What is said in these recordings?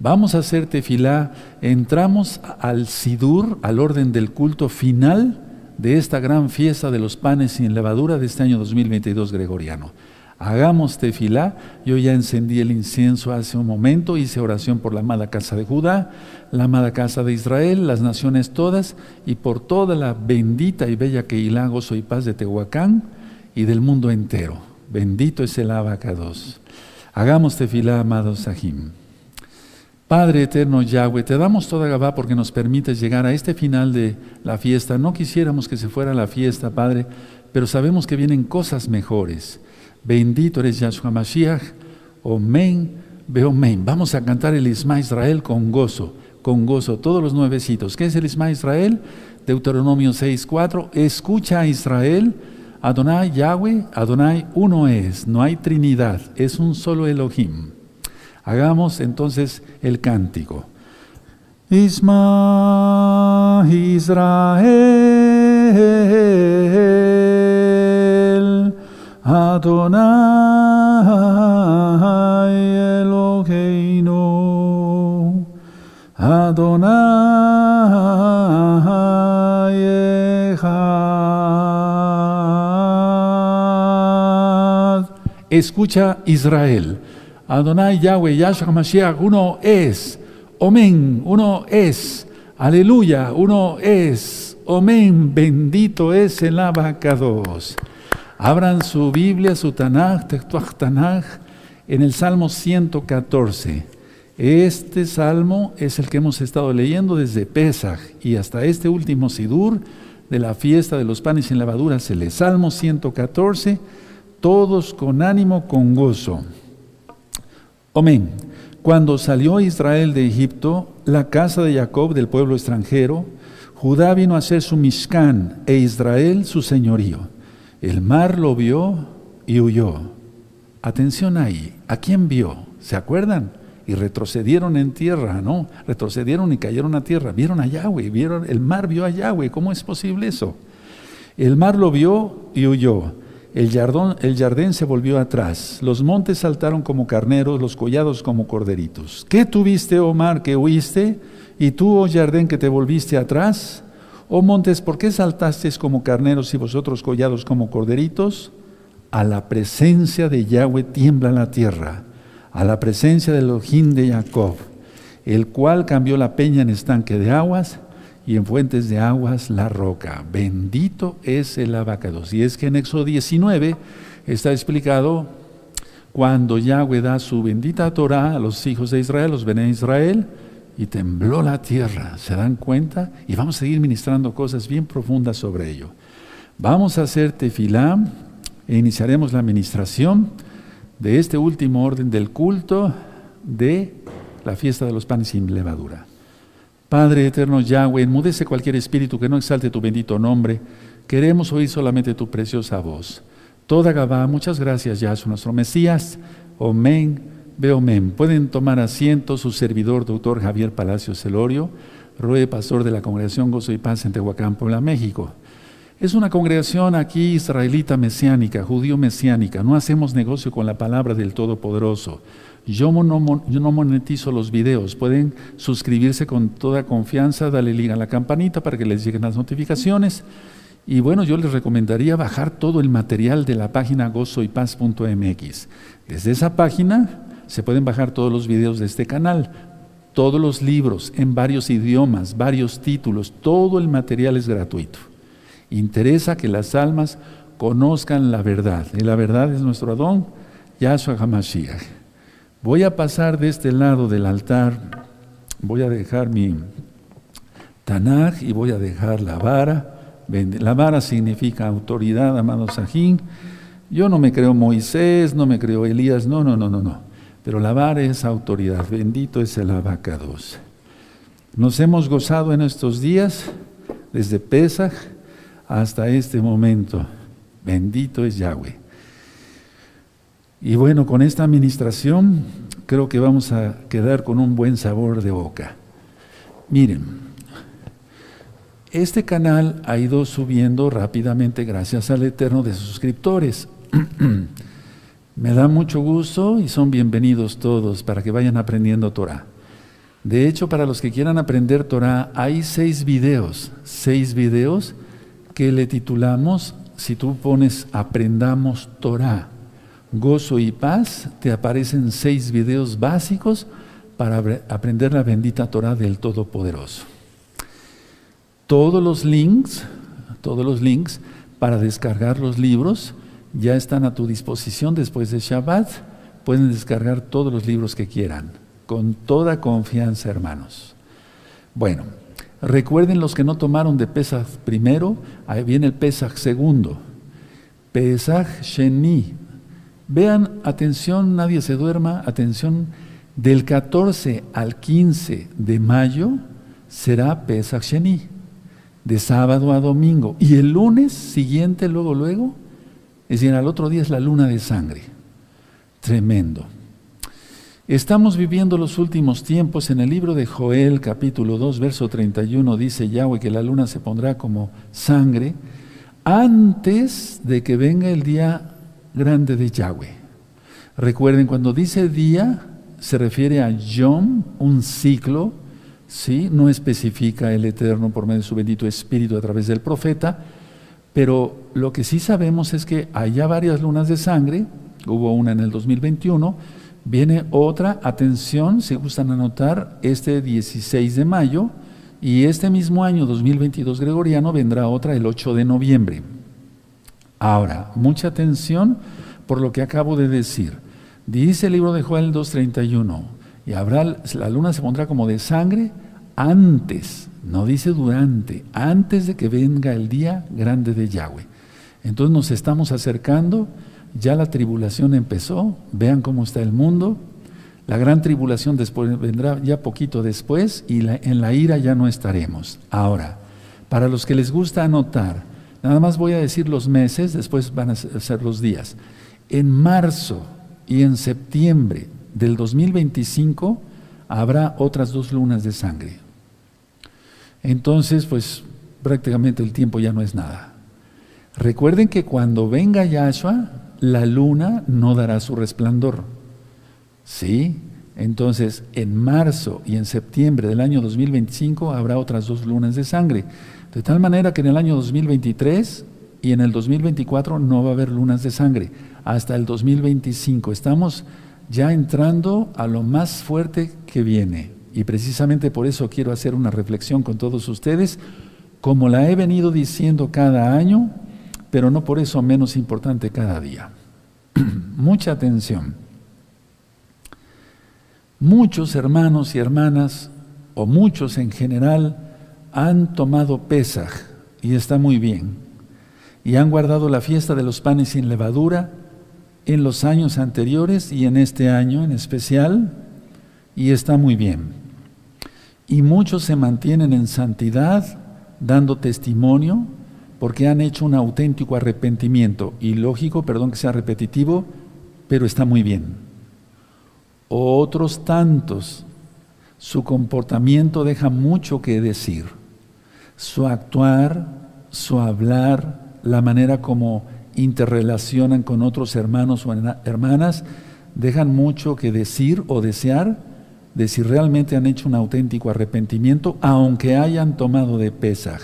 Vamos a hacer tefilá, entramos al Sidur, al orden del culto final de esta gran fiesta de los panes sin levadura de este año 2022 gregoriano. Hagamos tefilá, yo ya encendí el incienso hace un momento, hice oración por la amada casa de Judá, la amada casa de Israel, las naciones todas y por toda la bendita y bella Keilah, gozo y paz de Tehuacán y del mundo entero. Bendito es el abacados. Hagamos tefilá, amados Sahim. Padre eterno Yahweh, te damos toda Gabá porque nos permites llegar a este final de la fiesta. No quisiéramos que se fuera la fiesta, Padre, pero sabemos que vienen cosas mejores. Bendito eres Yahshua Mashiach, Omen, Beomen. Vamos a cantar el Isma Israel con gozo, con gozo, todos los nuevecitos. ¿Qué es el Isma Israel? Deuteronomio 6.4. Escucha a Israel Adonai Yahweh, Adonai uno es, no hay trinidad, es un solo Elohim. Hagamos entonces el cántico. Isma Israel, Adonai Eloheinu, Adonai Escucha Israel. Adonai Yahweh, Yahshua Mashiach, uno es. Omen, uno es. Aleluya, uno es. Omen, bendito es el abacados. Abran su Biblia, su Tanaj, Tetuach Tanaj, en el Salmo 114. Este salmo es el que hemos estado leyendo desde Pesach y hasta este último Sidur de la fiesta de los panes sin levaduras, el Salmo 114 todos con ánimo, con gozo. Amén. Cuando salió Israel de Egipto, la casa de Jacob del pueblo extranjero, Judá vino a ser su Mishkan e Israel su señorío. El mar lo vio y huyó. Atención ahí, ¿a quién vio? ¿Se acuerdan? Y retrocedieron en tierra, ¿no? Retrocedieron y cayeron a tierra. Vieron a Yahweh, vieron, el mar vio a Yahweh. ¿Cómo es posible eso? El mar lo vio y huyó. El, jardín se volvió atrás, los montes saltaron como carneros, los collados como corderitos. ¿Qué tuviste, oh mar, que huiste? ¿Y tú, oh jardín, que te volviste atrás? Oh montes, ¿por qué saltasteis como carneros y vosotros collados como corderitos? A la presencia de Yahweh tiembla la tierra, a la presencia del Elohim de Jacob, el cual cambió la peña en estanque de aguas y en fuentes de aguas la roca. Bendito es el abacados. Y es que en Éxodo 19 está explicado cuando Yahweh da su bendita Torah a los hijos de Israel, los Bené Israel, y tembló la tierra. ¿Se dan cuenta? Y vamos a seguir ministrando cosas bien profundas sobre ello. Vamos a hacer tefilá e iniciaremos la administración de este último orden del culto de la fiesta de los panes sin levadura. Padre eterno Yahweh, enmudece cualquier espíritu que no exalte tu bendito nombre. Queremos oír solamente tu preciosa voz. Toda Gabá, muchas gracias, Yahshua, nuestro Mesías. Omen, Beomen. Pueden tomar asiento su servidor, doctor Javier Palacio Celorio, rue pastor de la Congregación Gozo y Paz en Tehuacán, Puebla, México. Es una congregación aquí israelita mesiánica, judío mesiánica. No hacemos negocio con la palabra del Todopoderoso. Yo no, monetizo los videos. Pueden suscribirse con toda confianza, darle link a la campanita para que les lleguen las notificaciones. Y bueno, yo les recomendaría bajar todo el material de la página gozoypaz.mx. Desde esa página se pueden bajar todos los videos de este canal, todos los libros en varios idiomas, varios títulos, todo el material es gratuito. Interesa que las almas conozcan la verdad. Y la verdad es nuestro Adón, Yahshua HaMashiach. Voy a pasar de este lado del altar, voy a dejar mi Tanaj y voy a dejar la vara. La vara significa autoridad, amado Sajín. Yo no me creo Moisés, no me creo Elías, no, no, no, no, no. Pero la vara es autoridad. Bendito es el abacados. Nos hemos gozado en estos días, desde Pesach hasta este momento. Bendito es Yahweh. Y bueno, con esta administración creo que vamos a quedar con un buen sabor de boca. Miren, este canal ha ido subiendo rápidamente gracias al Eterno de suscriptores. Me da mucho gusto y son bienvenidos todos para que vayan aprendiendo Torah. De hecho, para los que quieran aprender Torah, hay seis videos, seis videos que le titulamos, si tú pones Aprendamos Torah, gozo y paz, te aparecen seis videos básicos para aprender la bendita Torah del Todopoderoso. Todos los links, todos los links para descargar los libros ya están a tu disposición después de Shabbat. Pueden descargar todos los libros que quieran, con toda confianza, hermanos. Bueno, recuerden los que no tomaron de Pesach primero, ahí viene el Pesach segundo. Pesach Sheni. Vean, atención, nadie se duerma, atención, del 14 al 15 de mayo será Pesach Sheni, de sábado a domingo. Y el lunes siguiente, luego, luego, es decir, al otro día es la luna de sangre. Tremendo. Estamos viviendo los últimos tiempos. En el libro de Joel, capítulo 2, verso 31, dice Yahweh que la luna se pondrá como sangre antes de que venga el día grande de Yahweh. Recuerden, cuando dice día, se refiere a Yom, un ciclo, ¿sí? no especifica el Eterno por medio de su bendito Espíritu a través del profeta, pero lo que sí sabemos es que ya varias lunas de sangre, hubo una en el 2021, viene otra, atención, si gustan anotar, este 16 de mayo, y este mismo año 2022 gregoriano vendrá otra el 8 de noviembre. Ahora, mucha atención por lo que acabo de decir. Dice el libro de Joel 2.31, y habrá, la luna se pondrá como de sangre antes no dice durante, antes de que venga el día grande de Yahweh. Entonces nos estamos acercando, ya la tribulación empezó, vean cómo está el mundo, la gran tribulación después, vendrá ya poquito después y en la ira ya no estaremos. Ahora, para los que les gusta anotar, nada más voy a decir los meses, después van a ser los días. En marzo y en septiembre del 2025 habrá otras dos lunas de sangre. Entonces, pues prácticamente el tiempo ya no es nada. Recuerden que cuando venga Yahshua, la luna no dará su resplandor. ¿Sí? Entonces, en marzo y en septiembre del año 2025 habrá otras dos lunas de sangre. De tal manera que en el año 2023 y en el 2024 no va a haber lunas de sangre. Hasta el 2025. Estamos ya entrando a lo más fuerte que viene. Y precisamente por eso quiero hacer una reflexión con todos ustedes, como la he venido diciendo cada año, pero no por eso menos importante cada día. Mucha atención. Muchos hermanos y hermanas, o muchos en general, han tomado Pesaj, y está muy bien, y han guardado la fiesta de los panes sin levadura en los años anteriores y en este año en especial, y está muy bien. Y muchos se mantienen en santidad, dando testimonio, porque han hecho un auténtico arrepentimiento. Y lógico, perdón que sea repetitivo, pero está muy bien. Otros tantos, su comportamiento deja mucho que decir. Su actuar, su hablar, la manera como interrelacionan con otros hermanos o hermanas, dejan mucho que decir o desear de si realmente han hecho un auténtico arrepentimiento, aunque hayan tomado de Pesaj,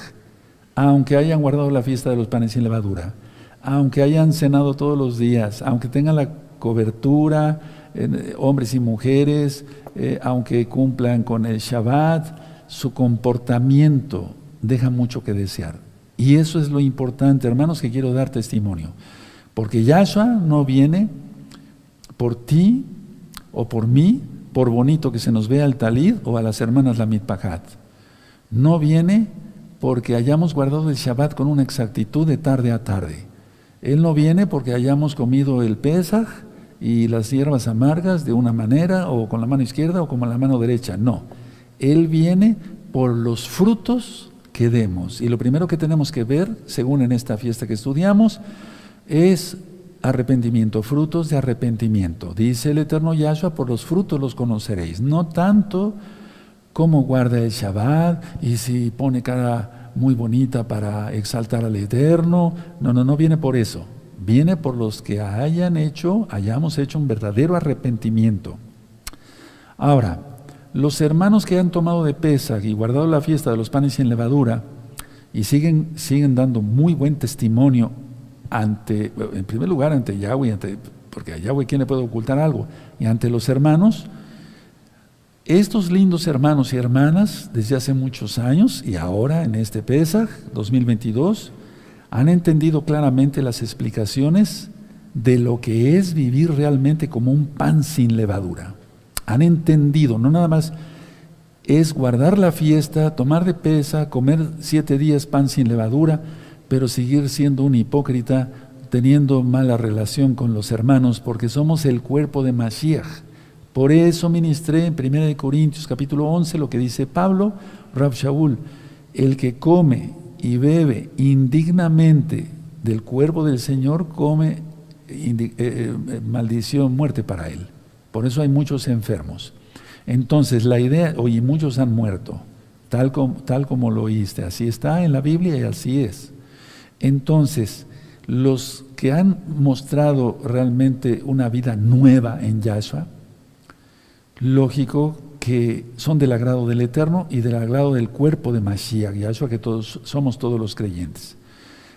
aunque hayan guardado la fiesta de los panes sin levadura, aunque hayan cenado todos los días, aunque tengan la cobertura, eh, hombres y mujeres, eh, aunque cumplan con el Shabbat, su comportamiento deja mucho que desear. Y eso es lo importante, hermanos, que quiero dar testimonio. Porque Yahshua no viene por ti o por mí, por bonito que se nos vea el talid o a las hermanas la mitpahat. No viene porque hayamos guardado el Shabbat con una exactitud de tarde a tarde. Él no viene porque hayamos comido el Pesach y las hierbas amargas de una manera o con la mano izquierda o con la mano derecha. No. Él viene por los frutos que demos. Y lo primero que tenemos que ver, según en esta fiesta que estudiamos, es arrepentimiento, frutos de arrepentimiento. Dice el eterno Yahshua, por los frutos los conoceréis. No tanto como guarda el Shabbat y si pone cara muy bonita para exaltar al eterno. No, no, no viene por eso. viene por los que hayan hecho, hayamos hecho un verdadero arrepentimiento. Ahora, los hermanos que han tomado de Pesach y guardado la fiesta de los panes sin levadura y siguen, siguen dando muy buen testimonio ante, en primer lugar, ante Yahweh, porque a Yahweh quién le puede ocultar algo, y ante los hermanos, estos lindos hermanos y hermanas, desde hace muchos años y ahora en este Pesach 2022, han entendido claramente las explicaciones de lo que es vivir realmente como un pan sin levadura. Han entendido, no nada más es guardar la fiesta, tomar de pesa, comer siete días pan sin levadura, pero seguir siendo un hipócrita, teniendo mala relación con los hermanos, porque somos el cuerpo de Mashiach. Por eso ministré en 1 Corintios capítulo 11 lo que dice Pablo, Rab Shaul, el que come y bebe indignamente del cuerpo del Señor, come eh, eh, maldición, muerte para él. Por eso hay muchos enfermos. Entonces, la idea, oye, muchos han muerto, tal como, tal como lo oíste. Así está en la Biblia y así es. Entonces, los que han mostrado realmente una vida nueva en Yahshua, lógico que son del agrado del Eterno y del agrado del cuerpo de Mashiach, Yahshua, que todos somos todos los creyentes.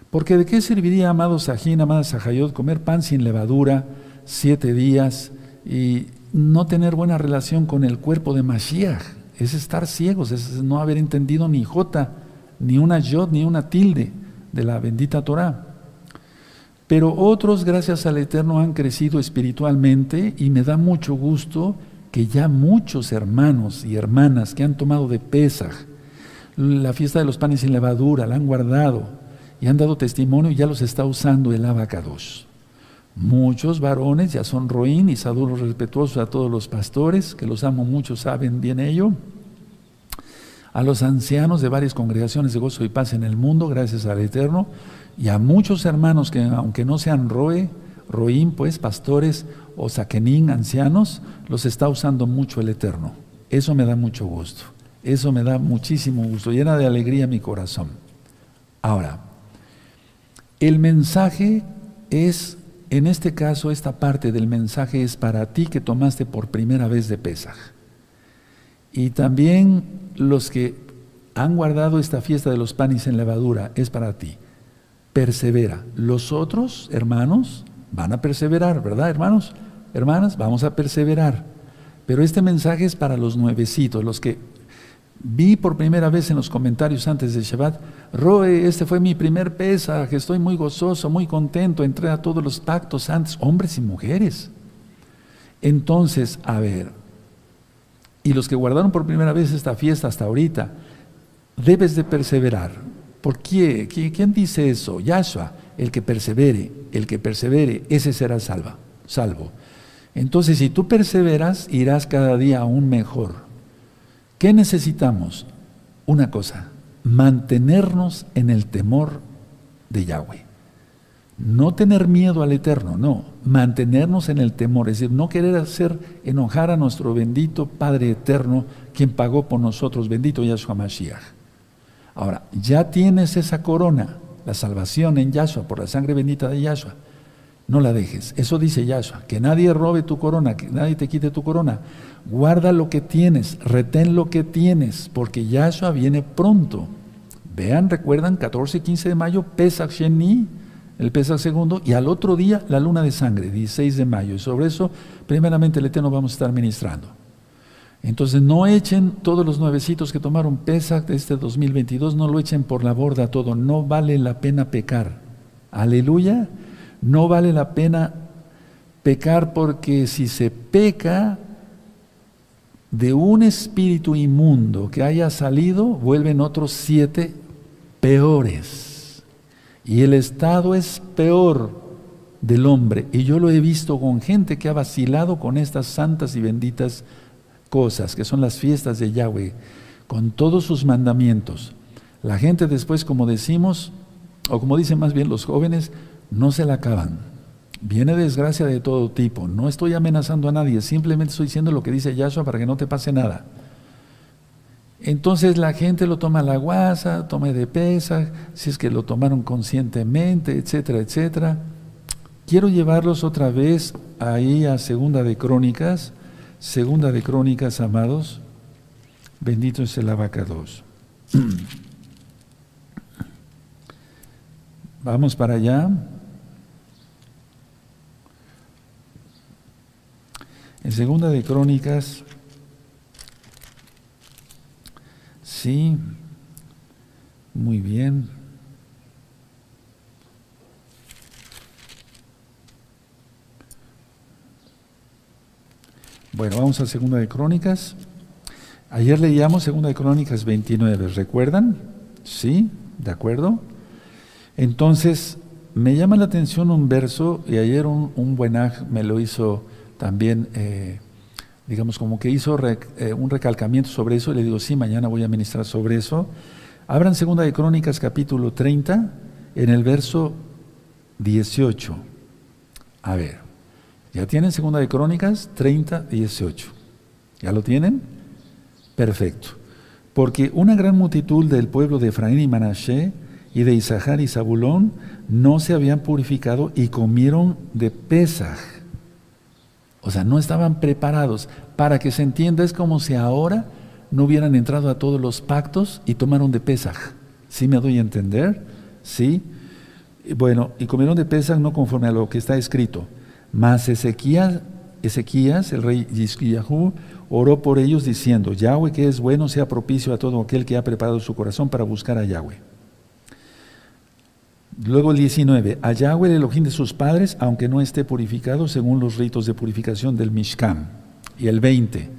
Porque de qué serviría, amados Sajín, amadas Sajayot, comer pan sin levadura siete días y no tener buena relación con el cuerpo de Mashiach? Es estar ciegos, es no haber entendido ni jota, ni una yod, ni una tilde de la bendita Torah. Pero otros, gracias al Eterno, han crecido espiritualmente y me da mucho gusto que ya muchos hermanos y hermanas que han tomado de Pesaj la fiesta de los panes sin levadura, la han guardado y han dado testimonio y ya los está usando el abacados. Muchos varones ya son roín y saludos respetuosos a todos los pastores, que los amo mucho, saben bien ello. A los ancianos de varias congregaciones de gozo y paz en el mundo, gracias al Eterno, y a muchos hermanos que aunque no sean roe, roín, pues pastores, o saquenín, ancianos, los está usando mucho el Eterno. Eso me da mucho gusto. Eso me da muchísimo gusto, llena de alegría mi corazón. Ahora, el mensaje es, en este caso, esta parte del mensaje es para ti que tomaste por primera vez de Pesaj. Y también los que han guardado esta fiesta de los panes en levadura, es para ti. Persevera. Los otros, hermanos, van a perseverar, ¿verdad, hermanos? Hermanas, vamos a perseverar. Pero este mensaje es para los nuevecitos, los que vi por primera vez en los comentarios antes de Shabbat, Roe, este fue mi primer pesa, que estoy muy gozoso, muy contento, entré a todos los pactos antes, hombres y mujeres. Entonces, a ver, y los que guardaron por primera vez esta fiesta hasta ahorita, debes de perseverar. ¿Por qué? ¿Quién dice eso? Yahshua el que persevere, el que persevere, ese será salva, salvo. Entonces, si tú perseveras, irás cada día aún mejor. ¿Qué necesitamos? Una cosa, mantenernos en el temor de Yahweh. No tener miedo al Eterno, no, mantenernos en el temor, es decir, no querer hacer enojar a nuestro bendito Padre Eterno, quien pagó por nosotros, bendito Yahshua Mashiach. Ahora, ya tienes esa corona, la salvación en Yahshua, por la sangre bendita de Yahshua. No la dejes. Eso dice Yahshua. Que nadie robe tu corona, que nadie te quite tu corona. Guarda lo que tienes, retén lo que tienes, porque Yahshua viene pronto. Vean, recuerdan, 14 y 15 de mayo, Pesach Sheni, el Pesach segundo, y al otro día la luna de sangre, 16 de mayo. Y sobre eso, primeramente, el Eterno vamos a estar ministrando. Entonces no echen todos los nuevecitos que tomaron Pesach de este 2022, no lo echen por la borda todo, no vale la pena pecar. Aleluya, no vale la pena pecar porque si se peca de un espíritu inmundo que haya salido, vuelven otros siete peores. Y el estado es peor del hombre. Y yo lo he visto con gente que ha vacilado con estas santas y benditas cosas, que son las fiestas de Yahweh, con todos sus mandamientos. La gente después, como decimos, o como dicen más bien los jóvenes, no se la acaban. Viene desgracia de todo tipo. No estoy amenazando a nadie, simplemente estoy diciendo lo que dice Yahshua para que no te pase nada. Entonces la gente lo toma a la guasa, tome de pesa, si es que lo tomaron conscientemente, etcétera, etcétera. quiero llevarlos otra vez ahí a Segunda de Crónicas, Segunda de Crónicas, amados. Bendito es el abacados. Vamos para allá. En Segunda de Crónicas, sí, muy bien. Bueno, vamos a Segunda de Crónicas. Ayer leíamos Segunda de Crónicas 29, ¿recuerdan? Sí, ¿de acuerdo? Entonces, me llama la atención un verso, y ayer un, un buenaj me lo hizo también, eh, digamos, como que hizo eh, un recalcamiento sobre eso, y le digo, sí, mañana voy a ministrar sobre eso. Abran Segunda de Crónicas capítulo 30, en el verso 18. A ver, ¿ya tienen Segunda de Crónicas 30, 18? ¿Ya lo tienen? Perfecto. Porque una gran multitud del pueblo de Efraín y Manashe y de Isahar y Zabulón no se habían purificado y comieron de Pesaj. O sea, no estaban preparados. Para que se entienda, es como si ahora no hubieran entrado a todos los pactos y tomaron de Pesaj. ¿Sí me doy a entender? ¿Sí? Bueno, y comieron de Pesaj no conforme a lo que está escrito. Mas Ezequías, Ezequías el rey Yisquiyahú, oró por ellos diciendo, Yahweh que es bueno sea propicio a todo aquel que ha preparado su corazón para buscar a Yahweh. Luego el 19, a Yahweh el Elohim de sus padres, aunque no esté purificado según los ritos de purificación del Mishkan. Y el 20,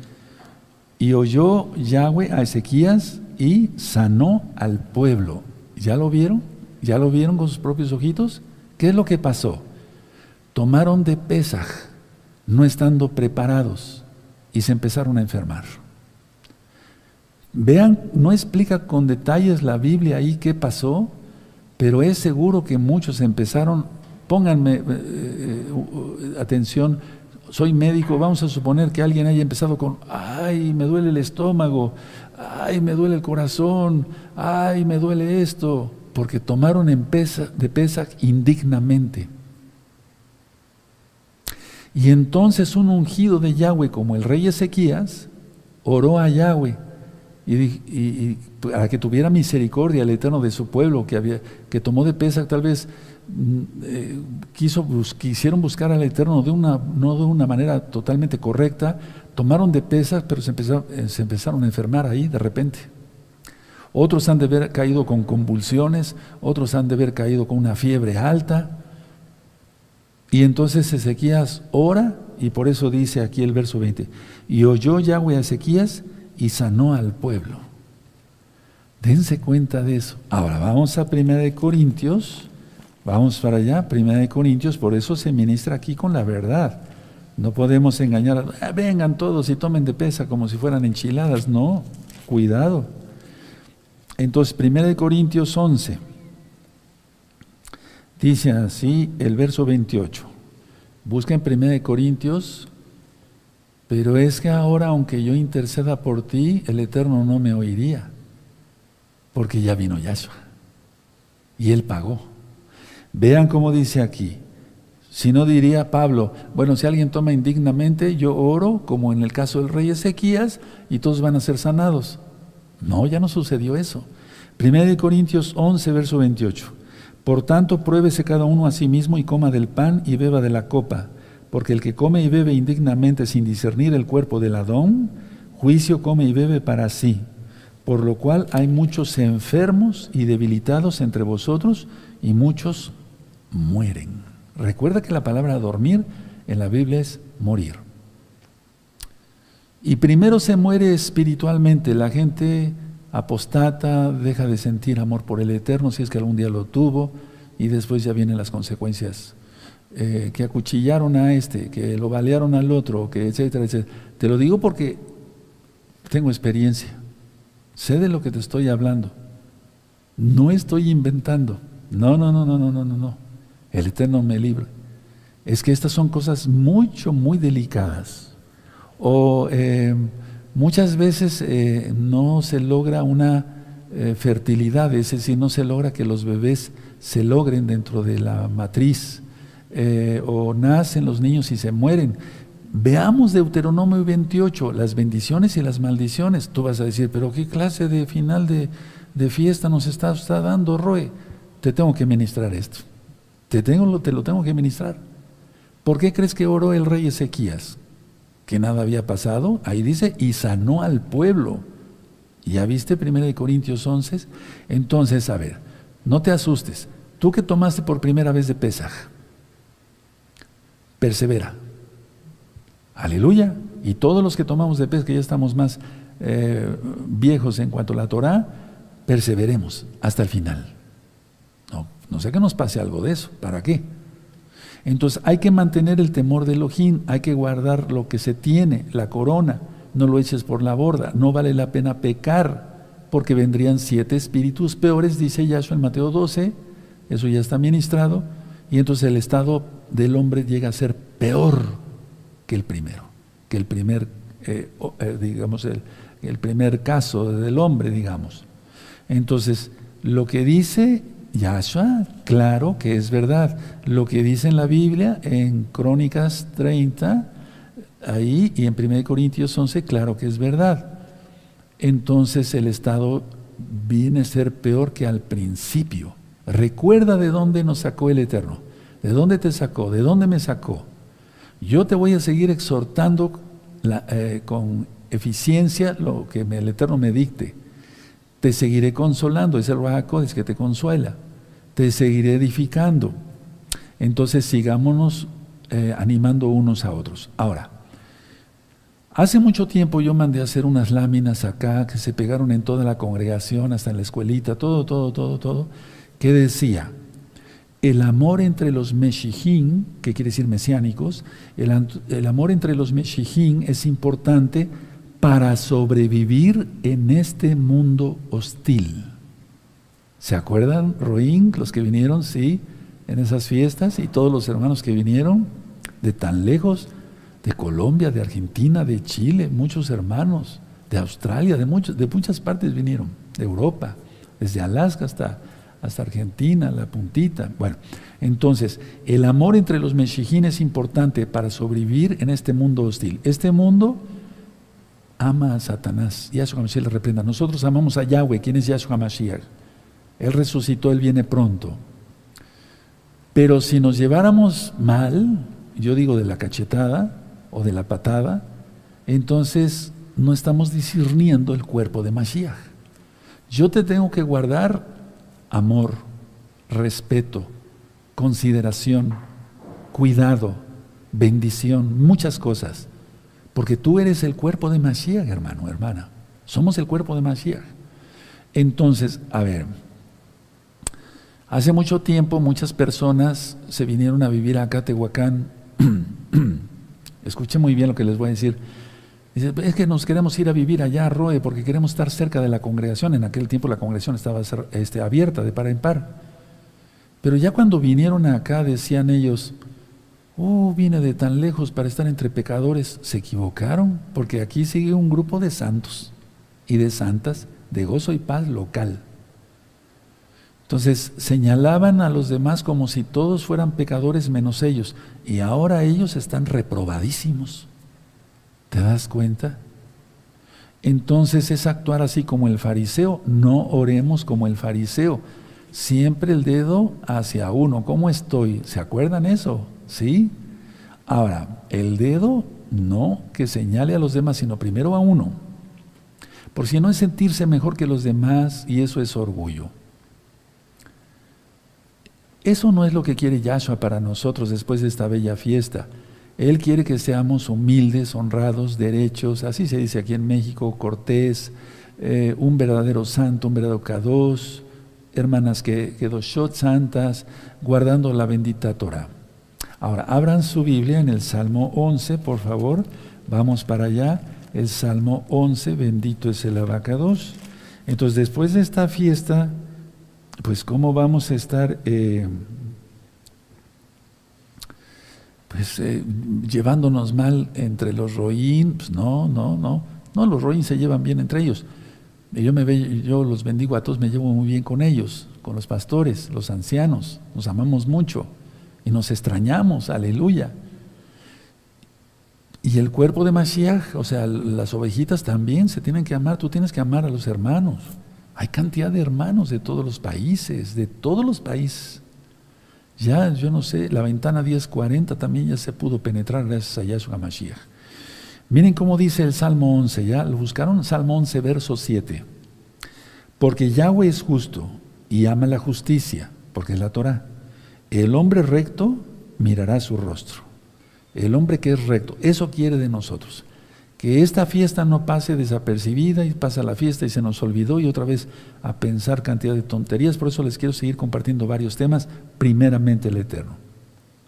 y oyó Yahweh a Ezequías y sanó al pueblo. ¿Ya lo vieron? ¿Ya lo vieron con sus propios ojitos? ¿Qué es lo que pasó? Tomaron de Pesaj, no estando preparados, y se empezaron a enfermar. Vean, no explica con detalles la Biblia ahí qué pasó, pero es seguro que muchos empezaron, pónganme eh, eh, atención, soy médico, vamos a suponer que alguien haya empezado con, ay, me duele el estómago, ay, me duele el corazón, ay, me duele esto, porque tomaron en pesa, indignamente. Y entonces un ungido de Yahweh como el rey Ezequías oró a Yahweh y, para que tuviera misericordia el Eterno de su pueblo que, había, que tomó de pesa, tal vez mm, eh, quisieron buscar al Eterno de una, no de una manera totalmente correcta, tomaron de pesas, pero se empezaron, eh, se empezaron a enfermar ahí de repente. Otros han de haber caído con convulsiones, otros han de haber caído con una fiebre alta. Y entonces Ezequías ora, y por eso dice aquí el verso 20, y oyó Yahweh a Ezequías, y sanó al pueblo. Dense cuenta de eso. Ahora vamos a Primera de Corintios. Vamos para allá, Primera de Corintios, por eso se ministra aquí con la verdad. No podemos engañar, ah, vengan todos y tomen de pesa como si fueran enchiladas. No, cuidado. Entonces, Primera de Corintios 11. Dice así el verso 28. Busquen Primera de Corintios pero es que ahora, aunque yo interceda por ti, el Eterno no me oiría, porque ya vino Yahshua. Y Él pagó. Vean cómo dice aquí. Si no diría Pablo, bueno, si alguien toma indignamente, yo oro, como en el caso del rey Ezequías, y todos van a ser sanados. No, ya no sucedió eso. 1 Corintios 11, verso 28. Por tanto, pruébese cada uno a sí mismo y coma del pan y beba de la copa porque el que come y bebe indignamente sin discernir el cuerpo del Adón, juicio come y bebe para sí. Por lo cual hay muchos enfermos y debilitados entre vosotros y muchos mueren. Recuerda que la palabra dormir en la Biblia es morir. Y primero se muere espiritualmente. La gente apostata, deja de sentir amor por el Eterno si es que algún día lo tuvo y después ya vienen las consecuencias eh, que acuchillaron a este, que lo balearon al otro, que etcétera, etcétera. Te lo digo porque tengo experiencia. Sé de lo que te estoy hablando. No estoy inventando. No, no, no, no, no, no, no, no. El Eterno me libre. Es que estas son cosas mucho, muy delicadas. O eh, muchas veces eh, no se logra una fertilidad, es decir, no se logra que los bebés se logren dentro de la matriz eh, o nacen los niños y se mueren. Veamos Deuteronomio 28, las bendiciones y las maldiciones. Tú vas a decir, pero ¿qué clase de final de, fiesta nos está, está, dando, Roe? Te tengo que ministrar esto. Te, tengo, te lo tengo que ministrar. ¿Por qué crees que oró el rey Ezequías? Que nada había pasado. Ahí dice, y sanó al pueblo. ¿Ya viste 1 Corintios 11? Entonces, a ver, no te asustes. Tú que tomaste por primera vez de Pesaj, persevera Aleluya. Y todos los que tomamos de que ya estamos más eh, viejos en cuanto a la Torah, perseveremos hasta el final. No, no sé que nos pase algo de eso. ¿Para qué? Entonces hay que mantener el temor de Elohim, hay que guardar lo que se tiene, la corona, no lo eches por la borda, no vale la pena pecar, porque vendrían siete espíritus peores, dice Yahshua en Mateo 12, eso ya está ministrado, y entonces el estado del hombre llega a ser peor que el primero, que el primer, eh, eh, digamos, el, el primer caso del hombre, digamos. Entonces, lo que dice Yahshua, claro que es verdad. Lo que dice en la Biblia, en Crónicas 30, ahí, y en 1 Corintios 11, claro que es verdad. Entonces el estado viene a ser peor que al principio. Recuerda de dónde nos sacó el Eterno. ¿De dónde te sacó? ¿De dónde me sacó? Yo te voy a seguir exhortando eh, con eficiencia lo que el Eterno me dicte. Te seguiré consolando, es el es que te consuela. Te seguiré edificando. Entonces sigámonos eh, animando unos a otros. Ahora, hace mucho tiempo yo mandé a hacer unas láminas acá que se pegaron en toda la congregación, hasta en la escuelita, todo, todo, todo, todo, que decía, el amor entre los Meshijín, que quiere decir mesiánicos, el, amor entre los Meshijín es importante para sobrevivir en este mundo hostil. ¿Se acuerdan, Roín, los que vinieron, sí, en esas fiestas y todos los hermanos que vinieron de tan lejos, de Colombia, de Argentina, de Chile, muchos hermanos, de Australia, de, muchos, de muchas partes vinieron, de Europa, desde Alaska hasta hasta Argentina, la puntita. Bueno, entonces, el amor entre los mexijín es importante para sobrevivir en este mundo hostil. Este mundo ama a Satanás. Yahshua Mashiach le reprenda. Nosotros amamos a Yahweh. ¿Quién es Yahshua Mashiach? Él resucitó, Él viene pronto. Pero si nos lleváramos mal, yo digo de la cachetada o de la patada, entonces no estamos discerniendo el cuerpo de Mashiach. Yo te tengo que guardar amor, respeto, consideración, cuidado, bendición, muchas cosas. Porque tú eres el cuerpo de Mashiach, hermano, hermana. Somos el cuerpo de Mashiach. Entonces, a ver, hace mucho tiempo muchas personas se vinieron a vivir acá a Tehuacán. Escuche muy bien lo que les voy a decir. Dice, es que nos queremos ir a vivir allá a Roe porque queremos estar cerca de la congregación. En aquel tiempo la congregación estaba este, abierta de par en par. Pero ya cuando vinieron acá decían ellos, oh, vine de tan lejos para estar entre pecadores. Se equivocaron porque aquí sigue un grupo de santos y de santas de gozo y paz local. Entonces señalaban a los demás como si todos fueran pecadores menos ellos. Y ahora ellos están reprobadísimos. ¿Te das cuenta? Entonces es actuar así como el fariseo. No oremos como el fariseo. Siempre el dedo hacia uno. ¿Cómo estoy? ¿Se acuerdan eso? ¿Sí? Ahora, el dedo no que señale a los demás, sino primero a uno. Por si no es sentirse mejor que los demás y eso es orgullo. Eso no es lo que quiere Yahshua para nosotros después de esta bella fiesta. Él quiere que seamos humildes, honrados, derechos, así se dice aquí en México, cortés, eh, un verdadero santo, un verdadero kadosh, hermanas que, que shot santas, guardando la bendita Torah. Ahora, abran su Biblia en el Salmo 11, por favor. Vamos para allá. El Salmo 11, bendito es el abacados. Entonces, después de esta fiesta, pues, ¿cómo vamos a estar eh, pues, eh, llevándonos mal entre los roín, pues no, no, no, no, los roín se llevan bien entre ellos. Yo, me yo los bendigo a todos, me llevo muy bien con ellos, con los pastores, los ancianos, nos amamos mucho. y nos extrañamos, aleluya. Y el cuerpo de Mashiach, o sea, las ovejitas también se tienen que amar, tú tienes que amar a los hermanos. Hay cantidad de hermanos de todos los países, de todos los países. Ya, yo no sé, la ventana 1040 también ya se pudo penetrar gracias a Yahshua Mashiach. Miren cómo dice el Salmo 11, ya lo buscaron, Salmo 11, verso 7. Porque Yahweh es justo y ama la justicia, porque es la Torah. El hombre recto mirará su rostro. El hombre que es recto, eso quiere de nosotros que esta fiesta no pase desapercibida y pasa la fiesta y se nos olvidó y otra vez a pensar cantidad de tonterías. Por eso les quiero seguir compartiendo varios temas, primeramente el Eterno.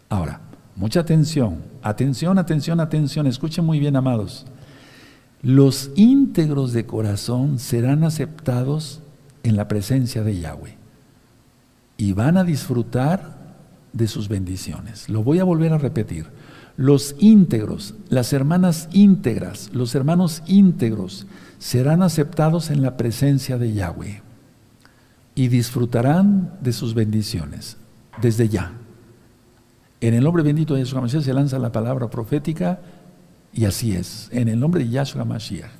Ahora, mucha atención, atención, atención, atención, escuchen muy bien, amados. Los íntegros de corazón serán aceptados en la presencia de Yahweh y van a disfrutar de sus bendiciones. Lo voy a volver a repetir los íntegros, las hermanas íntegras, los hermanos íntegros serán aceptados en la presencia de Yahweh y disfrutarán de sus bendiciones desde ya. En el nombre bendito de Yahshua Mashiach se lanza la palabra profética y así es, en el nombre de Yahshua Mashiach.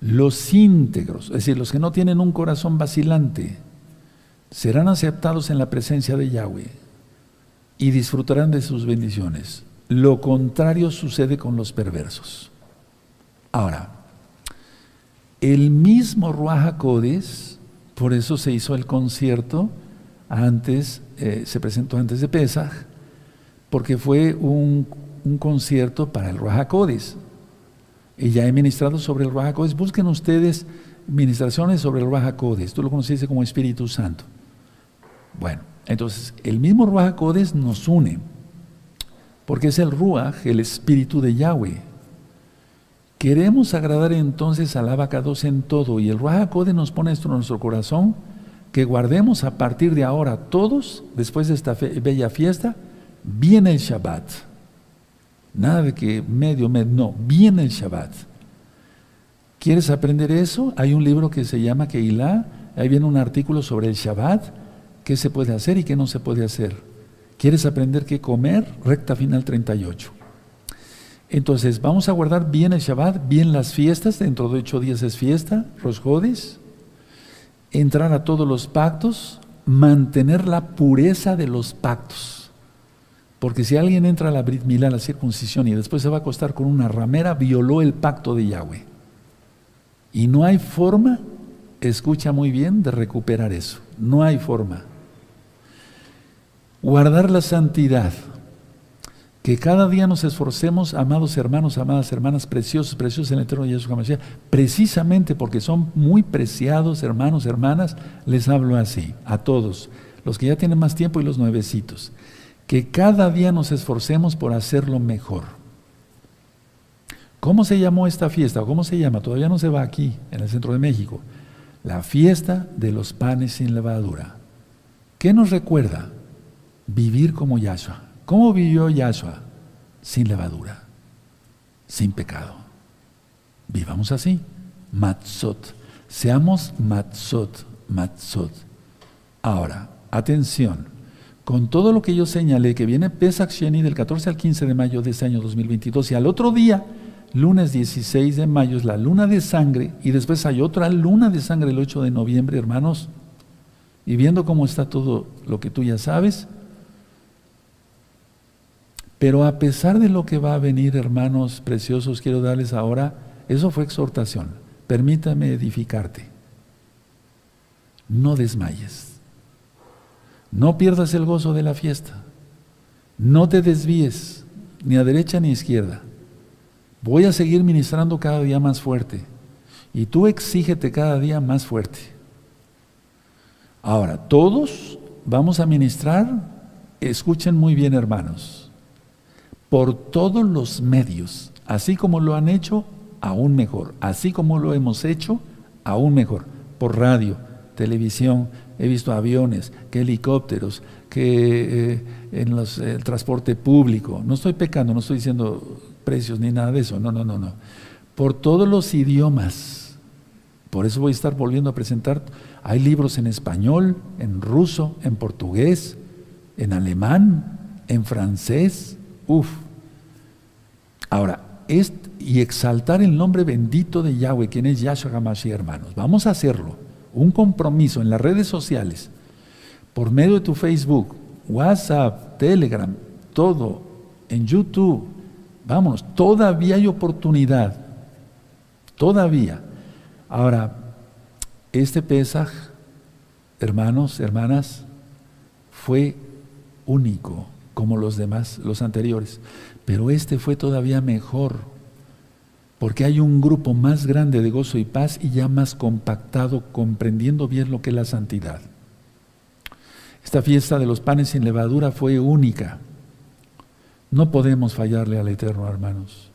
Los íntegros, es decir, los que no tienen un corazón vacilante, serán aceptados en la presencia de Yahweh y disfrutarán de sus bendiciones. Lo contrario sucede con los perversos. Ahora, el mismo Ruaja Codes, por eso se hizo el concierto antes, eh, se presentó antes de Pesach, porque fue un, concierto para el Ruaja Codes. Y ya he ministrado sobre el Ruaja Codes. Busquen ustedes ministraciones sobre el Ruaja Codes. Tú lo conociste como Espíritu Santo. Bueno, entonces, el mismo Ruaja Codes nos une porque es el Ruach, el Espíritu de Yahweh. Queremos agradar entonces al Abacados en todo y el Ruach Code nos pone esto en nuestro corazón, que guardemos a partir de ahora todos, después de esta bella fiesta, bien el Shabbat. Nada de que medio, medio, no, bien el Shabbat. ¿Quieres aprender eso? Hay un libro que se llama Keilah, ahí viene un artículo sobre el Shabbat, qué se puede hacer y qué no se puede hacer. ¿Quieres aprender qué comer? Recta final 38. Entonces, vamos a guardar bien el Shabbat, bien las fiestas, dentro de ocho días es fiesta, Rosjodis, entrar a todos los pactos, mantener la pureza de los pactos. Porque si alguien entra a la Brit Milá, la circuncisión, y después se va a acostar con una ramera, violó el pacto de Yahweh. Y no hay forma, escucha muy bien, de recuperar eso. No hay forma. Guardar la santidad. Que cada día nos esforcemos, amados hermanos, amadas hermanas, preciosos, preciosos en el eterno Jesús Hamashiach, precisamente porque son muy preciados, hermanos, hermanas, les hablo así, a todos, los que ya tienen más tiempo y los nuevecitos. Que cada día nos esforcemos por hacerlo mejor. ¿Cómo se llamó esta fiesta? ¿Cómo se llama? Todavía no se va aquí, en el centro de México. La fiesta de los panes sin levadura. ¿Qué nos recuerda? Vivir como Yahshua. ¿Cómo vivió Yahshua? Sin levadura, sin pecado. Vivamos así. Matzot. Seamos matzot, matzot. Ahora, atención. Con todo lo que yo señalé, que viene Pesach Sheni del 14 al 15 de mayo de este año 2022, y al otro día, lunes 16 de mayo, es la luna de sangre, y después hay otra luna de sangre el 8 de noviembre, hermanos, y viendo cómo está todo lo que tú ya sabes, pero a pesar de lo que va a venir, hermanos preciosos, quiero darles ahora, eso fue exhortación. Permítame edificarte. No desmayes. No pierdas el gozo de la fiesta. No te desvíes, ni a derecha ni a izquierda. Voy a seguir ministrando cada día más fuerte. Y tú exígete cada día más fuerte. Ahora, todos vamos a ministrar, escuchen muy bien hermanos, por todos los medios, así como lo han hecho, aún mejor, así como lo hemos hecho, aún mejor, por radio, televisión, he visto aviones, que helicópteros, que eh, en los, el transporte público, no estoy pecando, no estoy diciendo precios ni nada de eso, no, no, no, no, por todos los idiomas, por eso voy a estar volviendo a presentar, hay libros en español, en ruso, en portugués, en alemán, en francés, uff. Ahora, y exaltar el nombre bendito de Yahweh, quien es Yahshua HaMashiach, hermanos. Vamos a hacerlo. Un compromiso en las redes sociales, por medio de tu Facebook, WhatsApp, Telegram, todo, en YouTube. Vamos, todavía hay oportunidad. Todavía. Ahora, este Pesaj, hermanos, hermanas, fue único como los demás, los anteriores. Pero este fue todavía mejor, porque hay un grupo más grande de gozo y paz y ya más compactado, comprendiendo bien lo que es la santidad. Esta fiesta de los panes sin levadura fue única. No podemos fallarle al Eterno, hermanos.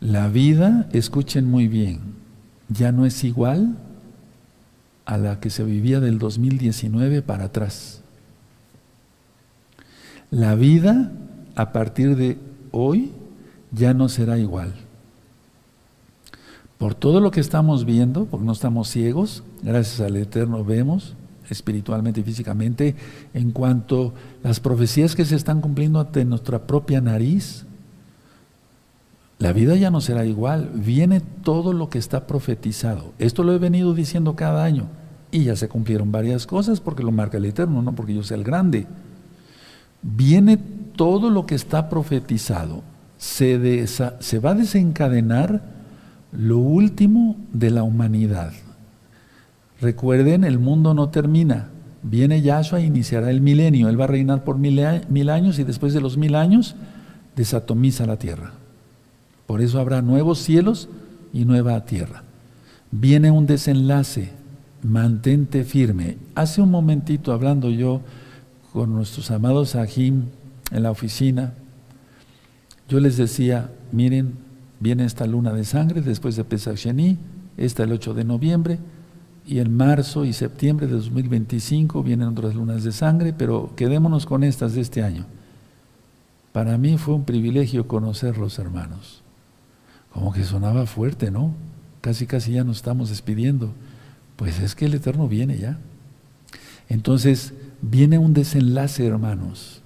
La vida, escuchen muy bien, ya no es igual a la que se vivía del 2019 para atrás. La vida a partir de hoy ya no será igual. Por todo lo que estamos viendo, porque no estamos ciegos, gracias al Eterno vemos espiritualmente y físicamente, en cuanto a las profecías que se están cumpliendo ante nuestra propia nariz, la vida ya no será igual, viene todo lo que está profetizado. Esto lo he venido diciendo cada año y ya se cumplieron varias cosas porque lo marca el Eterno, no porque yo sea el grande. Viene todo lo que está profetizado, se, va a desencadenar lo último de la humanidad. Recuerden, el mundo no termina. Viene Yahshua e iniciará el milenio. Él va a reinar por mil años y después de los mil años desatomiza la tierra. Por eso habrá nuevos cielos y nueva tierra. Viene un desenlace. Mantente firme. Hace un momentito hablando yo con nuestros amados Ajim en la oficina, yo les decía, miren, viene esta luna de sangre después de Pesach Sheni, esta el 8 de noviembre, y en marzo y septiembre de 2025 vienen otras lunas de sangre, pero quedémonos con estas de este año. Para mí fue un privilegio conocerlos, hermanos. Como que sonaba fuerte, ¿no? Casi, casi ya nos estamos despidiendo. Pues es que el Eterno viene ya. Entonces, viene un desenlace, hermanos.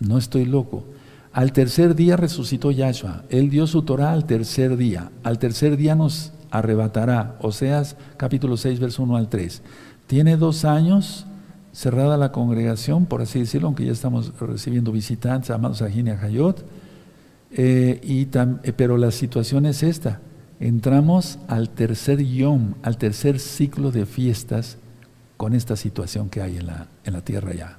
No estoy loco. Al tercer día resucitó Yahshua. Él dio su Torah al tercer día. Al tercer día nos arrebatará. Oseas capítulo 6, verso 1 al 3. Tiene dos años cerrada la congregación, por así decirlo, aunque ya estamos recibiendo visitantes, amados a Hayot. Eh, y eh, pero la situación es esta. Entramos al tercer yom, al tercer ciclo de fiestas con esta situación que hay en la, en la tierra ya.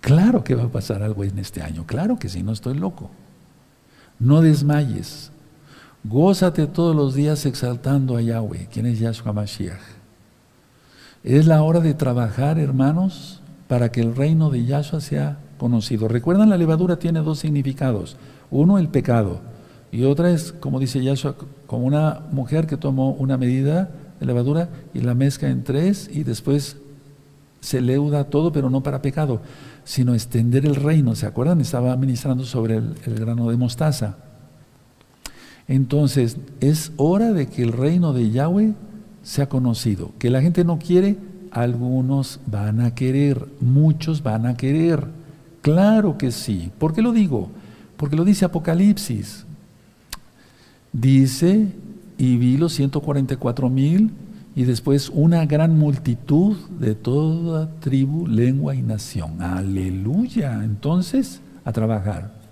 Claro que va a pasar algo en este año, claro que sí, no estoy loco. No desmayes, gózate todos los días exaltando a Yahweh, quien es Yahshua Mashiach. Es la hora de trabajar, hermanos, para que el reino de Yahshua sea conocido. Recuerdan, la levadura tiene dos significados. Uno, el pecado. Y otra es, como dice Yahshua, como una mujer que tomó una medida levadura y la mezcla en tres y después se leuda todo, pero no para pecado, sino extender el reino. ¿Se acuerdan? Estaba ministrando sobre el, el grano de mostaza. Entonces, es hora de que el reino de Yahweh sea conocido. Que la gente no quiere, algunos van a querer, muchos van a querer. Claro que sí. ¿Por qué lo digo? Porque lo dice Apocalipsis. Dice y vi los 144 mil y después una gran multitud de toda tribu, lengua y nación. Aleluya. Entonces, a trabajar.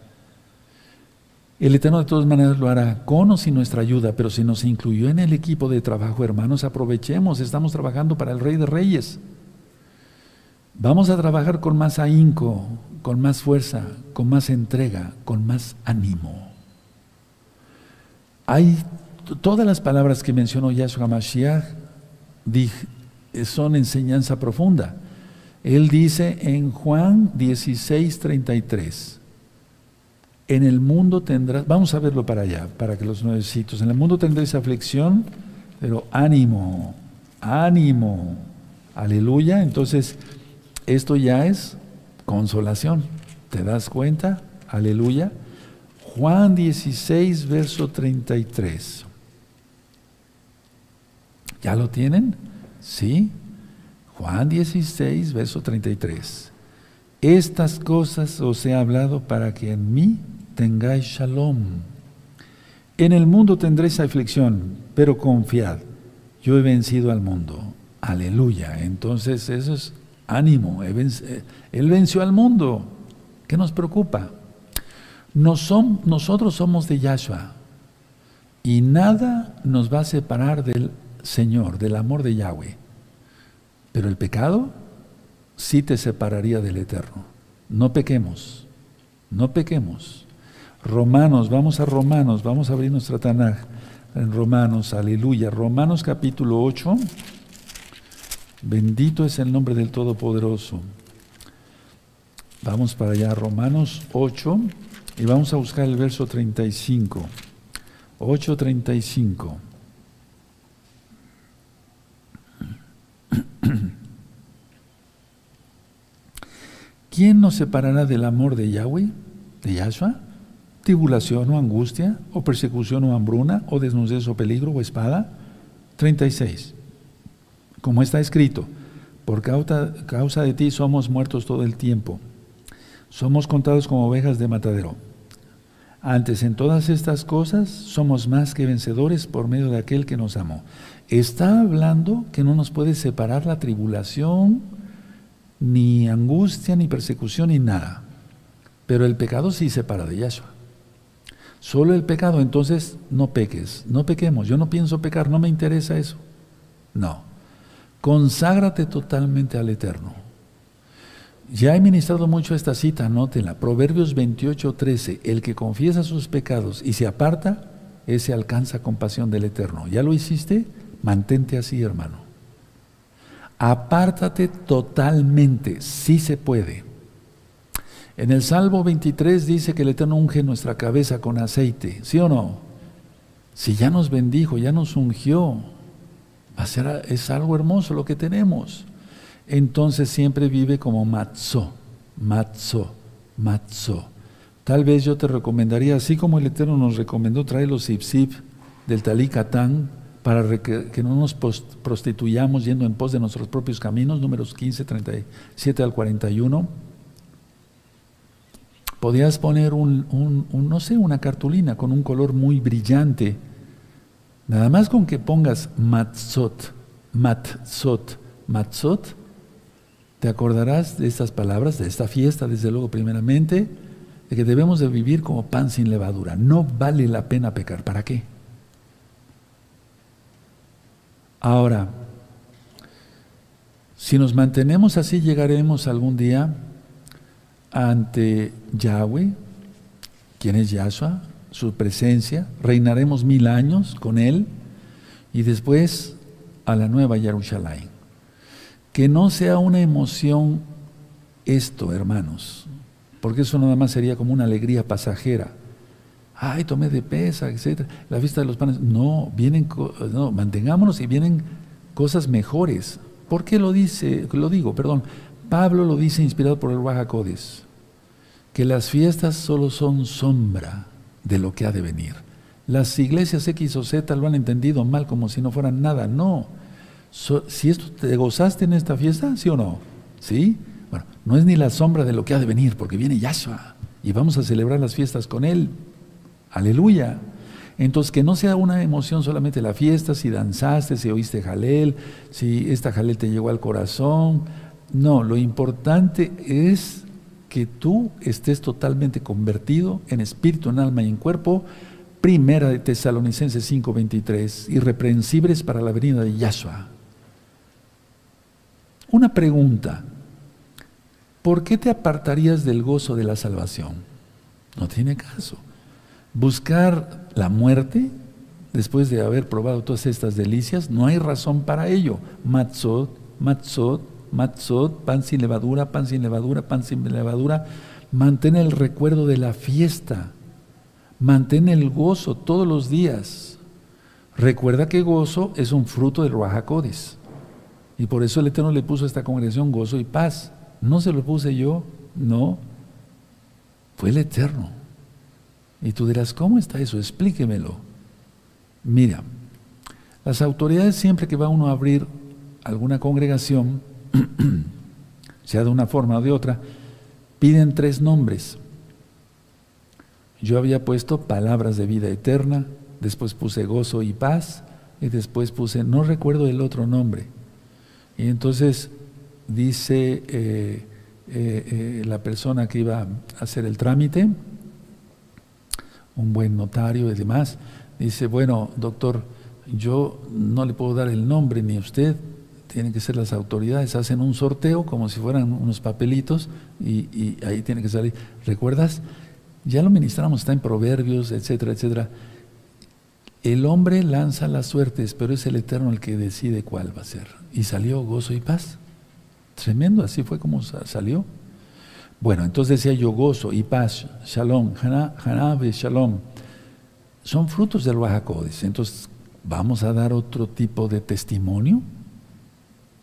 El Eterno de todas maneras lo hará con o sin nuestra ayuda, pero si nos incluyó en el equipo de trabajo, hermanos, aprovechemos, estamos trabajando para el Rey de Reyes. Vamos a trabajar con más ahínco, con más fuerza, con más entrega, con más ánimo. Hay todas las palabras que mencionó Yahshua Mashiach son enseñanza profunda. Él dice en Juan 16, 33, en el mundo tendrás, vamos a verlo para allá, para que los nuevecitos, en el mundo tendréis aflicción, pero ánimo, ánimo, aleluya. Entonces, esto ya es consolación, ¿te das cuenta? Aleluya. Juan 16, verso 33. ¿Ya lo tienen? Sí. Juan 16, verso 33. Estas cosas os he hablado para que en mí tengáis shalom. En el mundo tendréis aflicción, pero confiad, yo he vencido al mundo. Aleluya. Entonces eso es ánimo. Eh, él venció al mundo. ¿Qué nos preocupa? nosotros somos de Yahshua y nada nos va a separar del Señor, del amor de Yahweh. Pero el pecado sí te separaría del Eterno. No pequemos, no pequemos. Romanos, vamos a Romanos, vamos a abrir nuestra Tanaj en Romanos, aleluya. Romanos capítulo 8. Bendito es el nombre del Todopoderoso. Vamos para allá, Romanos 8, y vamos a buscar el verso 35. 8.35. ¿Quién nos separará del amor de Yahweh, de Yahshua? ¿Tribulación o angustia, o persecución o hambruna, o desnudez o peligro o espada? 36. Como está escrito, por causa, causa de ti somos muertos todo el tiempo. Somos contados como ovejas de matadero. Antes, en todas estas cosas, somos más que vencedores por medio de aquel que nos amó. Está hablando que no nos puede separar la tribulación, ni angustia, ni persecución, ni nada. Pero el pecado sí separa de Yahshua. Solo el pecado, entonces no peques, no pequemos. Yo no pienso pecar, no me interesa eso. No. Conságrate totalmente al Eterno. Ya he ministrado mucho esta cita, anótenla. Proverbios 28, 13. El que confiesa sus pecados y se aparta, ese alcanza compasión del Eterno. ¿Ya lo hiciste? Mantente así, hermano. Apártate totalmente, si se puede. En el Salmo 23 dice que el Eterno unge nuestra cabeza con aceite, ¿sí o no? Si ya nos bendijo, ya nos ungió, es algo hermoso lo que tenemos entonces siempre vive como matzo, matzo, matzo. Tal vez yo te recomendaría, así como el Eterno nos recomendó traer los zip del Talikatán para que, no nos prostituyamos yendo en pos de nuestros propios caminos, números 15, 37 al 41. Podías poner un, un, no sé, una cartulina con un color muy brillante. Nada más con que pongas matzot, matzot, matzot, te acordarás de estas palabras, de esta fiesta, desde luego, primeramente, de que debemos de vivir como pan sin levadura. No vale la pena pecar. ¿Para qué? Ahora, si nos mantenemos así, llegaremos algún día ante Yahweh, quien es Yahshua, su presencia, reinaremos mil años con Él y después a la nueva Jerusalén. Que no sea una emoción esto, hermanos, porque eso nada más sería como una alegría pasajera. Ay, tomé de pesa, etc. La vista de los panes. No, vienen, no, mantengámonos y vienen cosas mejores. ¿Por qué lo dice? Lo digo, perdón. Pablo lo dice inspirado por el Bajacodes, que las fiestas solo son sombra de lo que ha de venir. Las iglesias X o Z lo han entendido mal como si no fueran nada. No, si esto te gozaste en esta fiesta, ¿sí o no? ¿Sí? Bueno, no es ni la sombra de lo que ha de venir, porque viene Yahshua y vamos a celebrar las fiestas con Él. Aleluya. Entonces, que no sea una emoción solamente la fiesta, si danzaste, si oíste jalel, si esta jalel te llegó al corazón. No, lo importante es que tú estés totalmente convertido en espíritu, en alma y en cuerpo. Primera de Tesalonicenses 5:23, irreprensibles para la venida de Yahshua. Una pregunta, ¿por qué te apartarías del gozo de la salvación? No tiene caso. Buscar la muerte después de haber probado todas estas delicias, no hay razón para ello. Matzot, matzot, matzot, pan sin levadura, pan sin levadura, pan sin levadura. Mantén el recuerdo de la fiesta. Mantén el gozo todos los días. Recuerda que gozo es un fruto del Ruajacodes. Y por eso el Eterno le puso a esta congregación gozo y paz. No se lo puse yo, no. Fue el Eterno. Y tú dirás, ¿cómo está eso? Explíquemelo. Mira, las autoridades siempre que va uno a abrir alguna congregación, sea de una forma o de otra, piden tres nombres. Yo había puesto palabras de vida eterna, después puse gozo y paz, y después puse, no recuerdo el otro nombre. Y entonces dice eh, eh, eh, la persona que iba a hacer el trámite, un buen notario y demás, dice, bueno, doctor, yo no le puedo dar el nombre ni a usted, tienen que ser las autoridades, hacen un sorteo como si fueran unos papelitos y, y ahí tiene que salir. ¿Recuerdas? Ya lo ministramos, está en Proverbios, etcétera, etcétera. El hombre lanza las suertes, pero es el Eterno el que decide cuál va a ser. Y salió gozo y paz. Tremendo, así fue como salió. Bueno, entonces decía yo gozo y paz, shalom, hanave, shalom. Son frutos del Bajacodes. Entonces, ¿vamos a dar otro tipo de testimonio?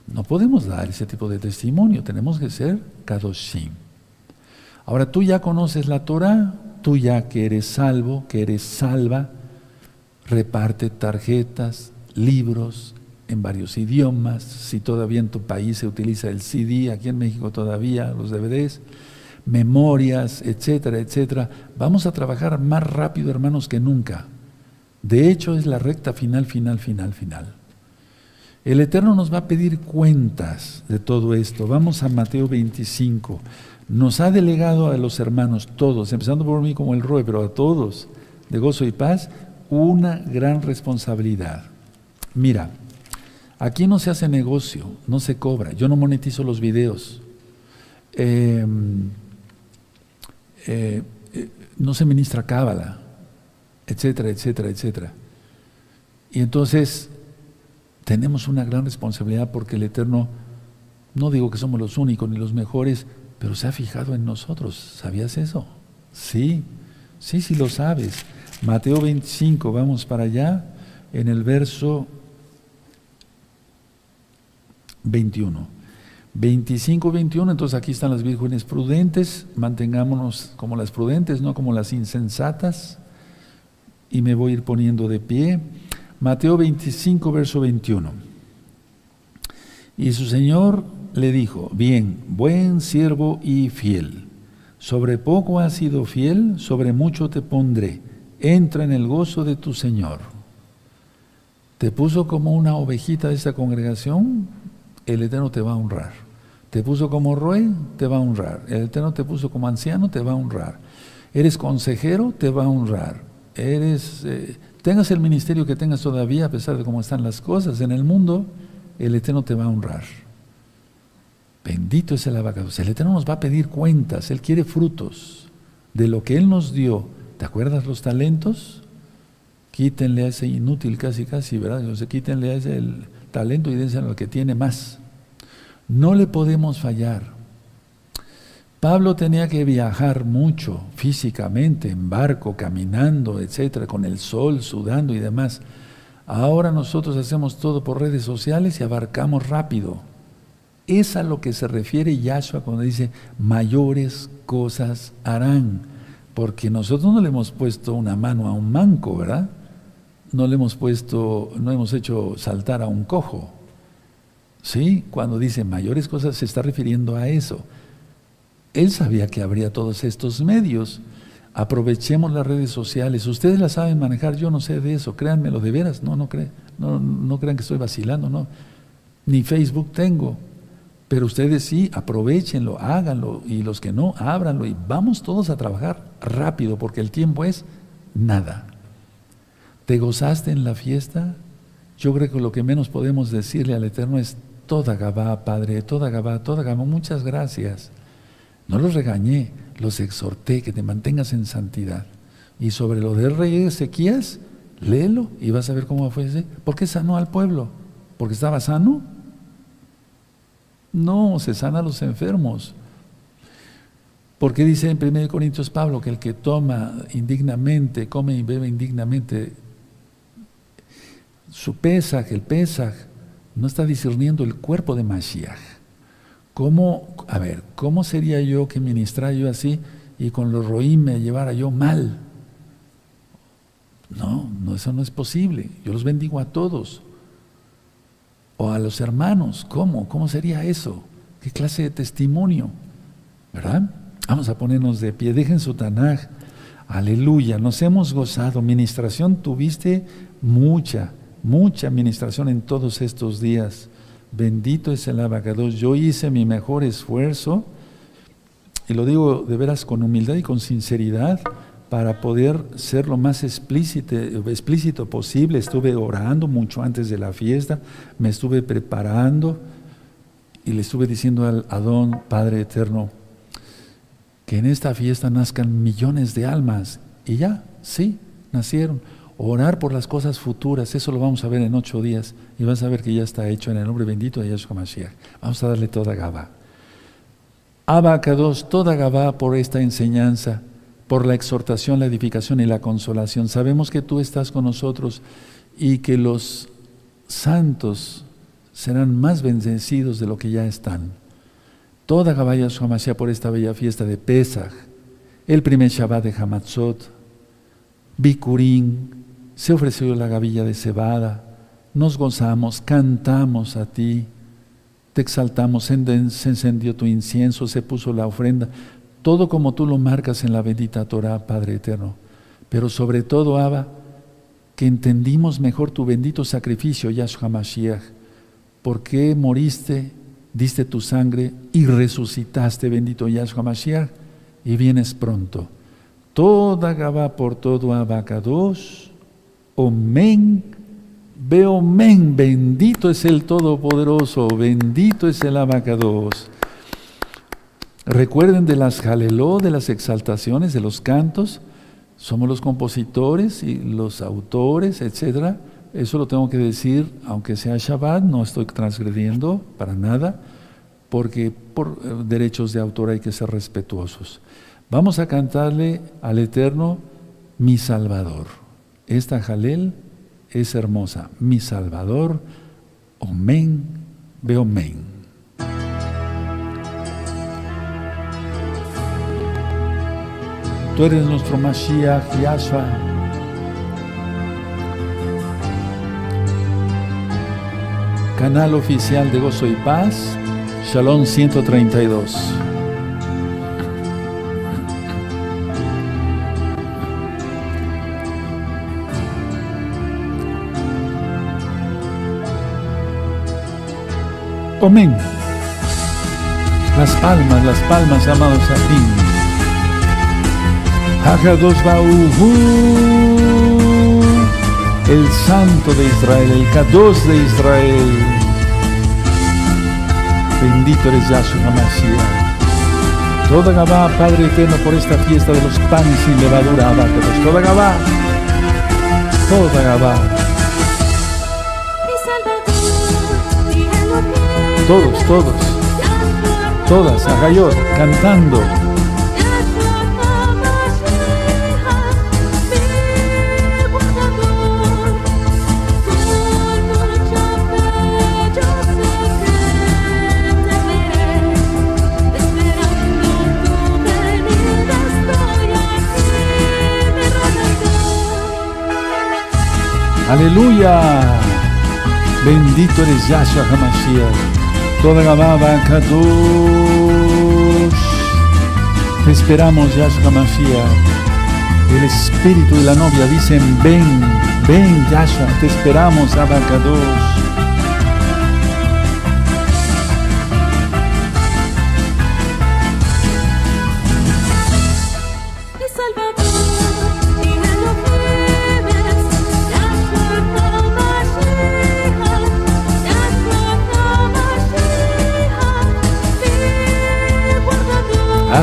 No podemos dar ese tipo de testimonio, tenemos que ser kadoshim. Ahora tú ya conoces la Torah, tú ya que eres salvo, que eres salva, reparte tarjetas, libros en varios idiomas, si todavía en tu país se utiliza el CD, aquí en México todavía los DVDs, memorias, etcétera, etcétera. Vamos a trabajar más rápido, hermanos, que nunca. De hecho, es la recta final, final, final, final. El Eterno nos va a pedir cuentas de todo esto. Vamos a Mateo 25. Nos ha delegado a los hermanos, todos, empezando por mí como el Roe, pero a todos, de gozo y paz, una gran responsabilidad. Mira, aquí no se hace negocio, no se cobra, yo no monetizo los videos, em, eh, eh, no se ministra cábala, etcétera, etcétera, etcétera. Y entonces tenemos una gran responsabilidad porque el Eterno, no digo que somos los únicos ni los mejores, pero se ha fijado en nosotros. ¿Sabías eso? Sí, sí, sí lo sabes. Mateo 25, vamos para allá, en el verso 21. 25, 21, entonces aquí están las vírgenes prudentes, mantengámonos como las prudentes, no como las insensatas, y me voy a ir poniendo de pie. Mateo 25, verso 21. Y su Señor le dijo, bien, buen siervo y fiel, sobre poco has sido fiel, sobre mucho te pondré entra en el gozo de tu Señor. Te puso como una ovejita de esta congregación, el Eterno te va a honrar. Te puso como rey, te va a honrar. El Eterno te puso como anciano, te va a honrar. Eres consejero, te va a honrar. Eres, eh, tengas el ministerio que tengas todavía, a pesar de cómo están las cosas en el mundo, el Eterno te va a honrar. Bendito es el abacados. El Eterno nos va a pedir cuentas. Él quiere frutos de lo que Él nos dio ¿Te acuerdas los talentos? Quítenle a ese inútil casi casi, ¿verdad? O sea, quítenle a ese talento y dense al que tiene más. No le podemos fallar. Pablo tenía que viajar mucho físicamente, en barco, caminando, etcétera, con el sol, sudando y demás. Ahora nosotros hacemos todo por redes sociales y abarcamos rápido. Es a lo que se refiere Yahshua cuando dice, mayores cosas harán porque nosotros no le hemos puesto una mano a un manco, ¿verdad? No le hemos puesto, no hemos hecho saltar a un cojo. Sí, cuando dice mayores cosas se está refiriendo a eso. Él sabía que habría todos estos medios. Aprovechemos las redes sociales. Ustedes las saben manejar, yo no sé de eso. Créanmelo de veras. No, no, crean, no, no crean que estoy vacilando, no. Ni Facebook tengo. Pero ustedes sí, aprovechenlo, háganlo, y los que no, ábranlo, y vamos todos a trabajar rápido, porque el tiempo es nada. ¿Te gozaste en la fiesta? Yo creo que lo que menos podemos decirle al Eterno es, toda Gabá, Padre, toda Gabá, toda Gabá, muchas gracias. No los regañé, los exhorté que te mantengas en santidad. Y sobre lo del rey Ezequías, léelo y vas a ver cómo fue ese. ¿Por qué sanó al pueblo? ¿Porque estaba sano? No, se sana a los enfermos. Porque dice en 1 Corintios Pablo que el que toma indignamente, come y bebe indignamente, su pesaj, el pesaj, no está discerniendo el cuerpo de Mashiach. ¿Cómo, a ver, cómo sería yo que ministrara yo así y con los roí me llevara yo mal? No, no, eso no es posible. Yo los bendigo a todos. o a los hermanos. ¿Cómo? ¿Cómo sería eso? ¿Qué clase de testimonio? ¿Verdad? Vamos a ponernos de pie. Dejen su Tanaj. Aleluya. Nos hemos gozado. Ministración tuviste mucha, mucha administración en todos estos días. Bendito es el abacados. Yo hice mi mejor esfuerzo, y lo digo de veras con humildad y con sinceridad, para poder ser lo más explícito, explícito posible. Estuve orando mucho antes de la fiesta, me estuve preparando y le estuve diciendo al Adón, Padre Eterno, que en esta fiesta nazcan millones de almas. Y ya, sí, nacieron orar por las cosas futuras, eso lo vamos a ver en ocho días y vas a ver que ya está hecho en el nombre bendito de Yahshua Mashiach. Vamos a darle toda Gabá. Abacados, toda Gabá por esta enseñanza, por la exhortación, la edificación y la consolación. Sabemos que tú estás con nosotros y que los santos serán más bendecidos de lo que ya están. Toda Gabá Yahshua Mashiach por esta bella fiesta de Pesach, el primer Shabbat de Hamatzot, Bikurín, se ofreció la gavilla de cebada, nos gozamos, cantamos a ti, te exaltamos, se encendió tu incienso, se puso la ofrenda, todo como tú lo marcas en la bendita Torah, Padre eterno. Pero sobre todo, Abba, que entendimos mejor tu bendito sacrificio, Yahshua Mashiach, porque moriste, diste tu sangre y resucitaste, bendito Yahshua Mashiach, y vienes pronto. Toda Gabá por todo Abacados Omen. Veo men, bendito es el Todopoderoso, bendito es el Abacados. Recuerden de las jaleló, de las exaltaciones, de los cantos. Somos los compositores y los autores, etc. Eso lo tengo que decir, aunque sea Shabbat, no estoy transgrediendo para nada, porque por eh, derechos de autor hay que ser respetuosos. Vamos a cantarle al Eterno, mi Salvador. Esta Jalel es hermosa. Mi Salvador, Omen, veo men. Tú eres nuestro Mashiach, Yahshua. Canal oficial de Gozo y Paz, Shalom 132. Amén. Las palmas, las palmas, amados a ti. Hagados Bauhu, el Santo de Israel, el Kadosh de Israel. Bendito eres Yahshua Mashiach. Toda Gabá, Padre eterno, por esta fiesta de los panes sin levadura, abácados. Toda Gabá, toda Gabá. Todos, todos, todas, Agayot, cantando. Aleluya. Bendito eres Yahshua HaMashiach. Toda Gababa Kadosh. Te esperamos, Yahshua Mashiach. El espíritu y la novia dicen, ven, ven, Yahshua, te esperamos, Abacados.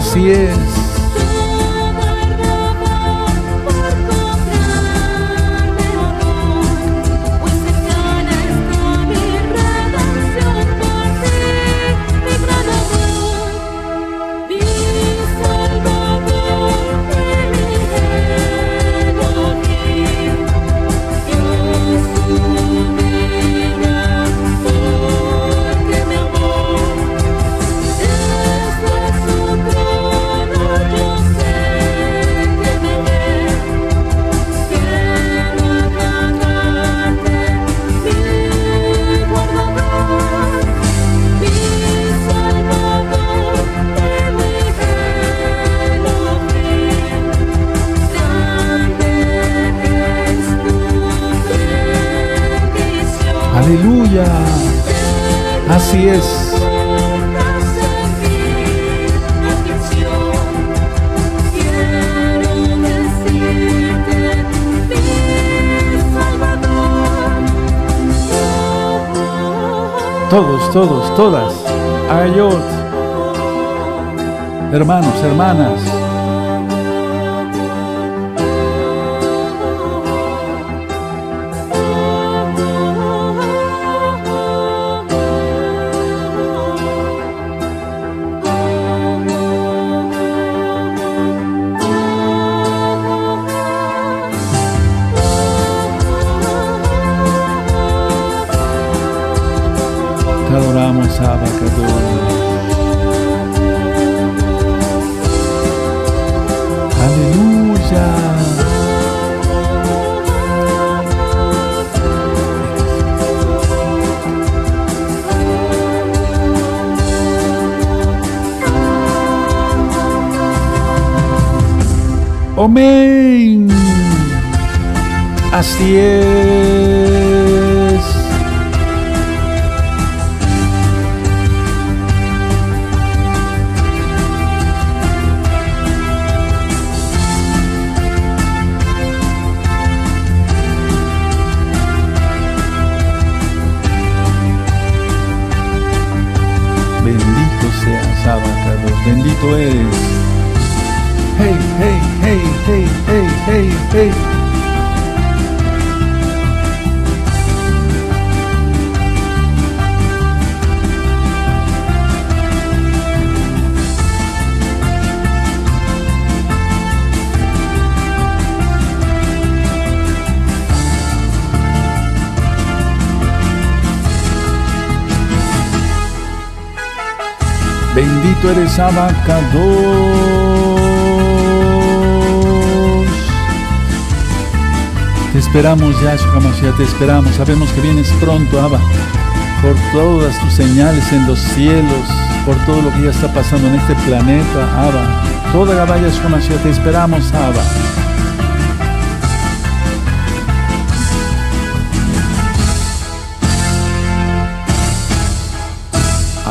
Así es. Todos, todos, todas. Ayot. Hermanos, hermanas. Bendito eres Abacador. Te esperamos, Yahshua Mashiach, te esperamos. Sabemos que vienes pronto, Abba, por todas tus señales en los cielos, por todo lo que ya está pasando en este planeta, Abba. Toda la Yahshua Mashiach, te esperamos, Abba.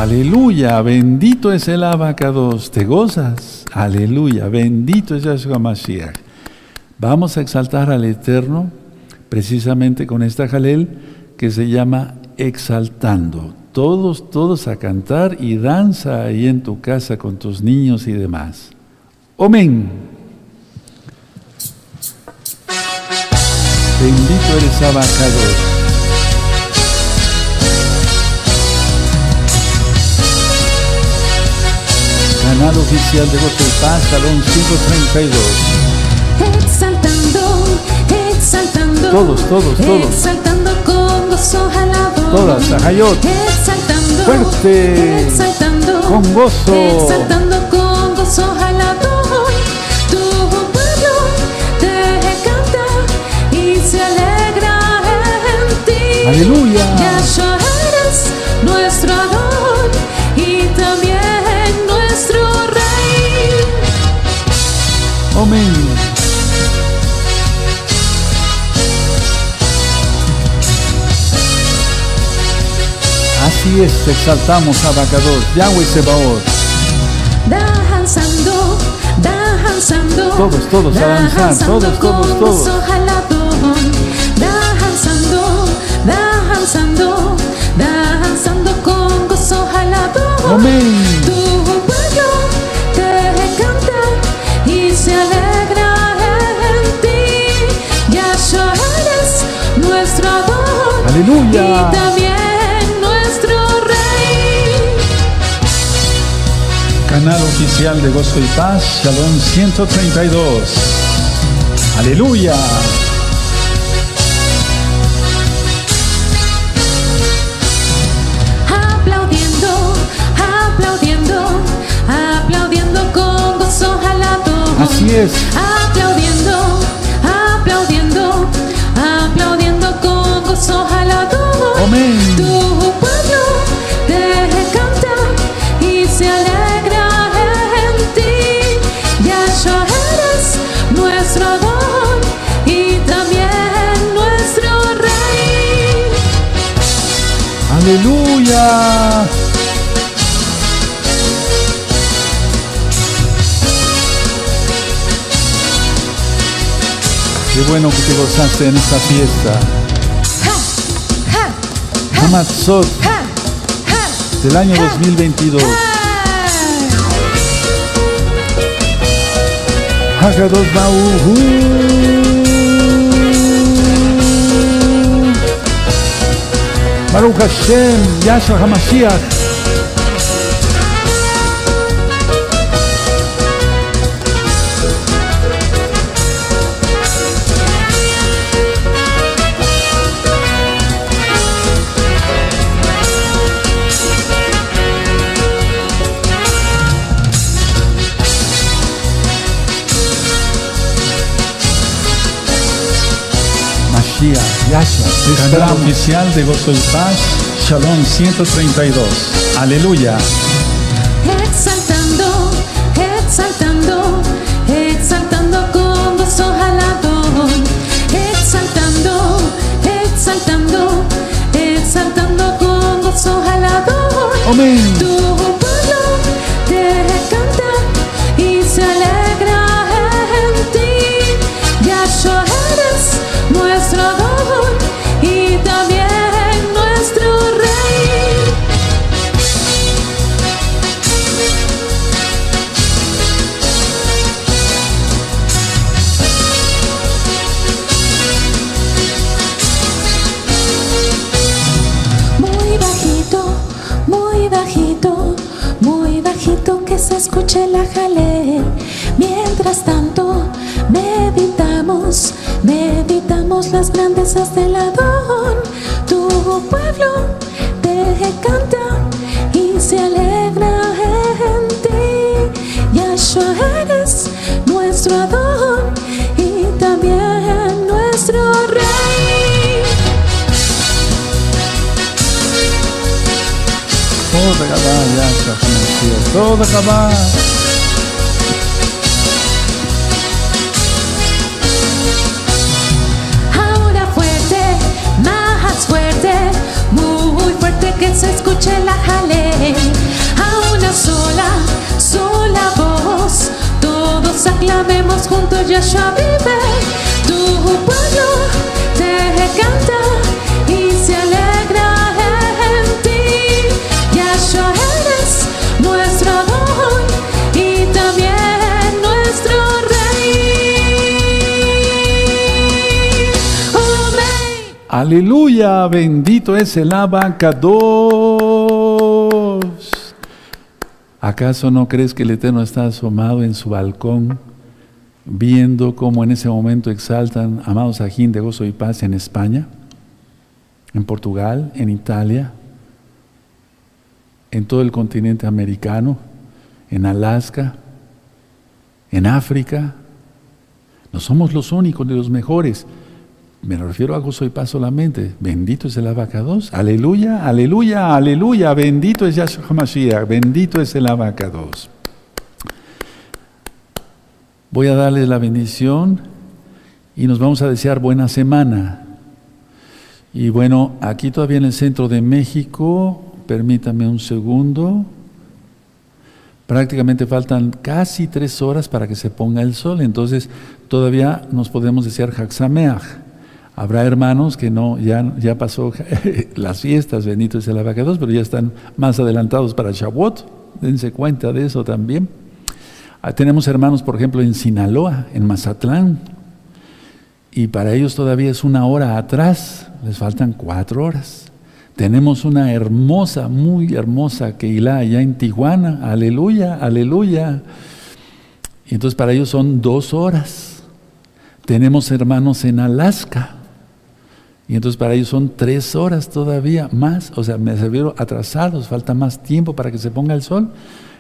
Aleluya, bendito es el abacados, te gozas. Aleluya, bendito es Yahshua Mashiach. Vamos a exaltar al Eterno precisamente con esta jalel que se llama exaltando. Todos, todos a cantar y danza ahí en tu casa con tus niños y demás. Amén. Bendito eres Abacador. Canal oficial de y Paz, Salón 532 exaltando, exaltando, todos, todos, todos, exaltando con gozo alado, todas, Ajayot, exaltando, fuerte, exaltando, con gozo, exaltando con gozo alado, tu pueblo te canta y se alegra en ti, aleluya, Así es, exaltamos a Bacador, Yahweh Sebaot. danzando, danzando, Todos, todos, a danzar, todos, todos, todos. Danzando, danzando, danzando con gozo jalado. Amén. Tu Canal oficial de Gozo y Paz, Shalom 132. Aleluya. aplaudiendo, aplaudiendo, aplaudiendo con gozo jalado. Así es. Aplaudiendo, aplaudiendo, aplaudiendo con gozo jalado. Amén. Aleluya. Qué bueno que te gozaste en esta fiesta. Hamatzot del año 2022. Hakadosh Baruj Baruch Hashem, Yahshua HaMashiach. Mashiach, Yahshua, Canal oficial de Gozo y Paz, Shalom 132. Aleluya. Exaltando, exaltando, exaltando con gozo jalador. Exaltando, exaltando, exaltando con gozo jalador. Amén. Mientras tanto, meditamos, meditamos las grandezas del Adón. Tu pueblo te canta y se alegra en ti. Yahshua eres nuestro Adón y también nuestro Rey. Toda Gabá, Yahshua HaMashiach. Toda que se escuche la jale. A una sola, sola voz, todos aclamemos juntos Yahshua vive. Tu pueblo te canta Aleluya, bendito es el abacados. ¿Acaso no crees que el Eterno está asomado en su balcón, viendo cómo en ese momento exaltan amados ajín de gozo y paz en España, en Portugal, en Italia, en todo el continente americano, en Alaska, en África? No somos los únicos ni los mejores. Me refiero a gozo y paz solamente. Bendito es el abacados. Aleluya, aleluya, aleluya. Bendito es Yahshua HaMashiach. Bendito es el abacados. Voy a darles la bendición y nos vamos a desear buena semana. Y bueno, aquí todavía en el centro de México, permítame un segundo. Prácticamente faltan casi tres horas para que se ponga el sol, entonces todavía nos podemos desear Haxameach. Habrá hermanos que no, ya, ya pasó las fiestas, bendito es el abacados, pero ya están más adelantados para Shavuot. Dense cuenta de eso también. Ah, Tenemos hermanos, por ejemplo, en Sinaloa, en Mazatlán, y para ellos todavía es una hora atrás, les faltan cuatro horas. Tenemos una hermosa, muy hermosa Keilah allá en Tijuana, aleluya, aleluya. Y entonces para ellos son dos horas. Tenemos hermanos en Alaska, y entonces para ellos son tres horas todavía más, o sea, me salieron atrasados, falta más tiempo para que se ponga el sol.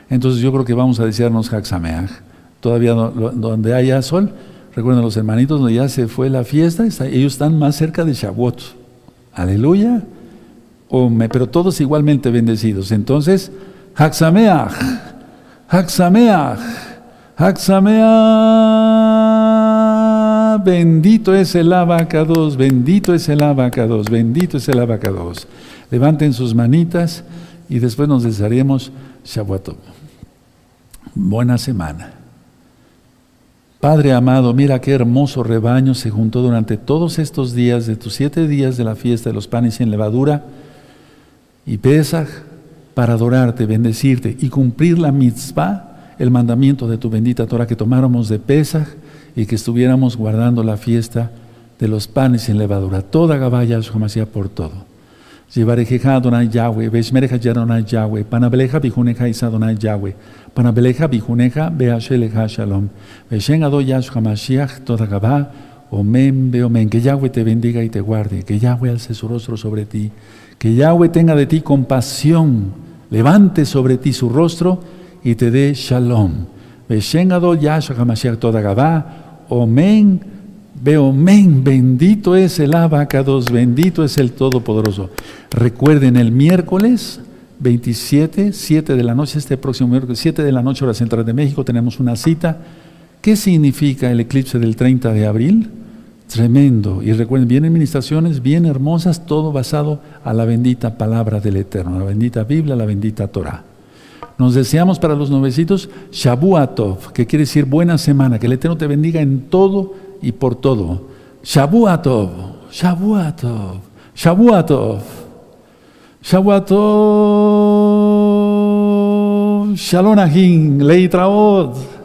Entonces yo creo que vamos a desearnos Haxameach. Todavía donde haya sol, recuerden los hermanitos donde ya se fue la fiesta, ellos están más cerca de Shavuot. Aleluya. O me- pero todos igualmente bendecidos. Entonces, Haxameach, Haxameach, Haxameach, bendito es el abacados, bendito es el abacados, bendito es el abacados. Levanten sus manitas y después nos desearemos Shavuot. Buena semana. Padre amado, mira qué hermoso rebaño se juntó durante todos estos días de tus siete días de la fiesta de los panes sin levadura y Pesaj para adorarte, bendecirte y cumplir la mitzvah, el mandamiento de tu bendita Torah que tomáramos de Pesaj y que estuviéramos guardando la fiesta de los panes sin levadura. Toda Gabaya hacía por todo. Llevarejeja Adonai Yahweh, Veshmereja Adonai Yahweh, Panabeleja Bijuneja Isa Yahweh, Panabeleja Bijuneja Beasheleja Shalom, Veshen Ado Yahshua toda Gabá, Omen, Beomen, que Yahweh te bendiga y te guarde, que Yahweh alce su rostro sobre ti, que Yahweh tenga de ti compasión, levante sobre ti su rostro y te dé Shalom. Veshen Ado Yahshua toda Gabá, Omen, Veo, men, bendito es el abacados, bendito es el Todopoderoso. Recuerden, el miércoles 27, 7 de la noche, este próximo miércoles, 7 de la noche, hora central de México, tenemos una cita. ¿Qué significa el eclipse del 30 de abril? Tremendo. Y recuerden, vienen ministraciones bien hermosas, todo basado a la bendita palabra del Eterno, la bendita Biblia, la bendita Torah. Nos deseamos para los novecitos Shabuatov, que quiere decir buena semana, que el Eterno te bendiga en todo y por todo. Shabuatov, Shabuatov, Shabuatov, Shabuatov, Shalom Leitraot.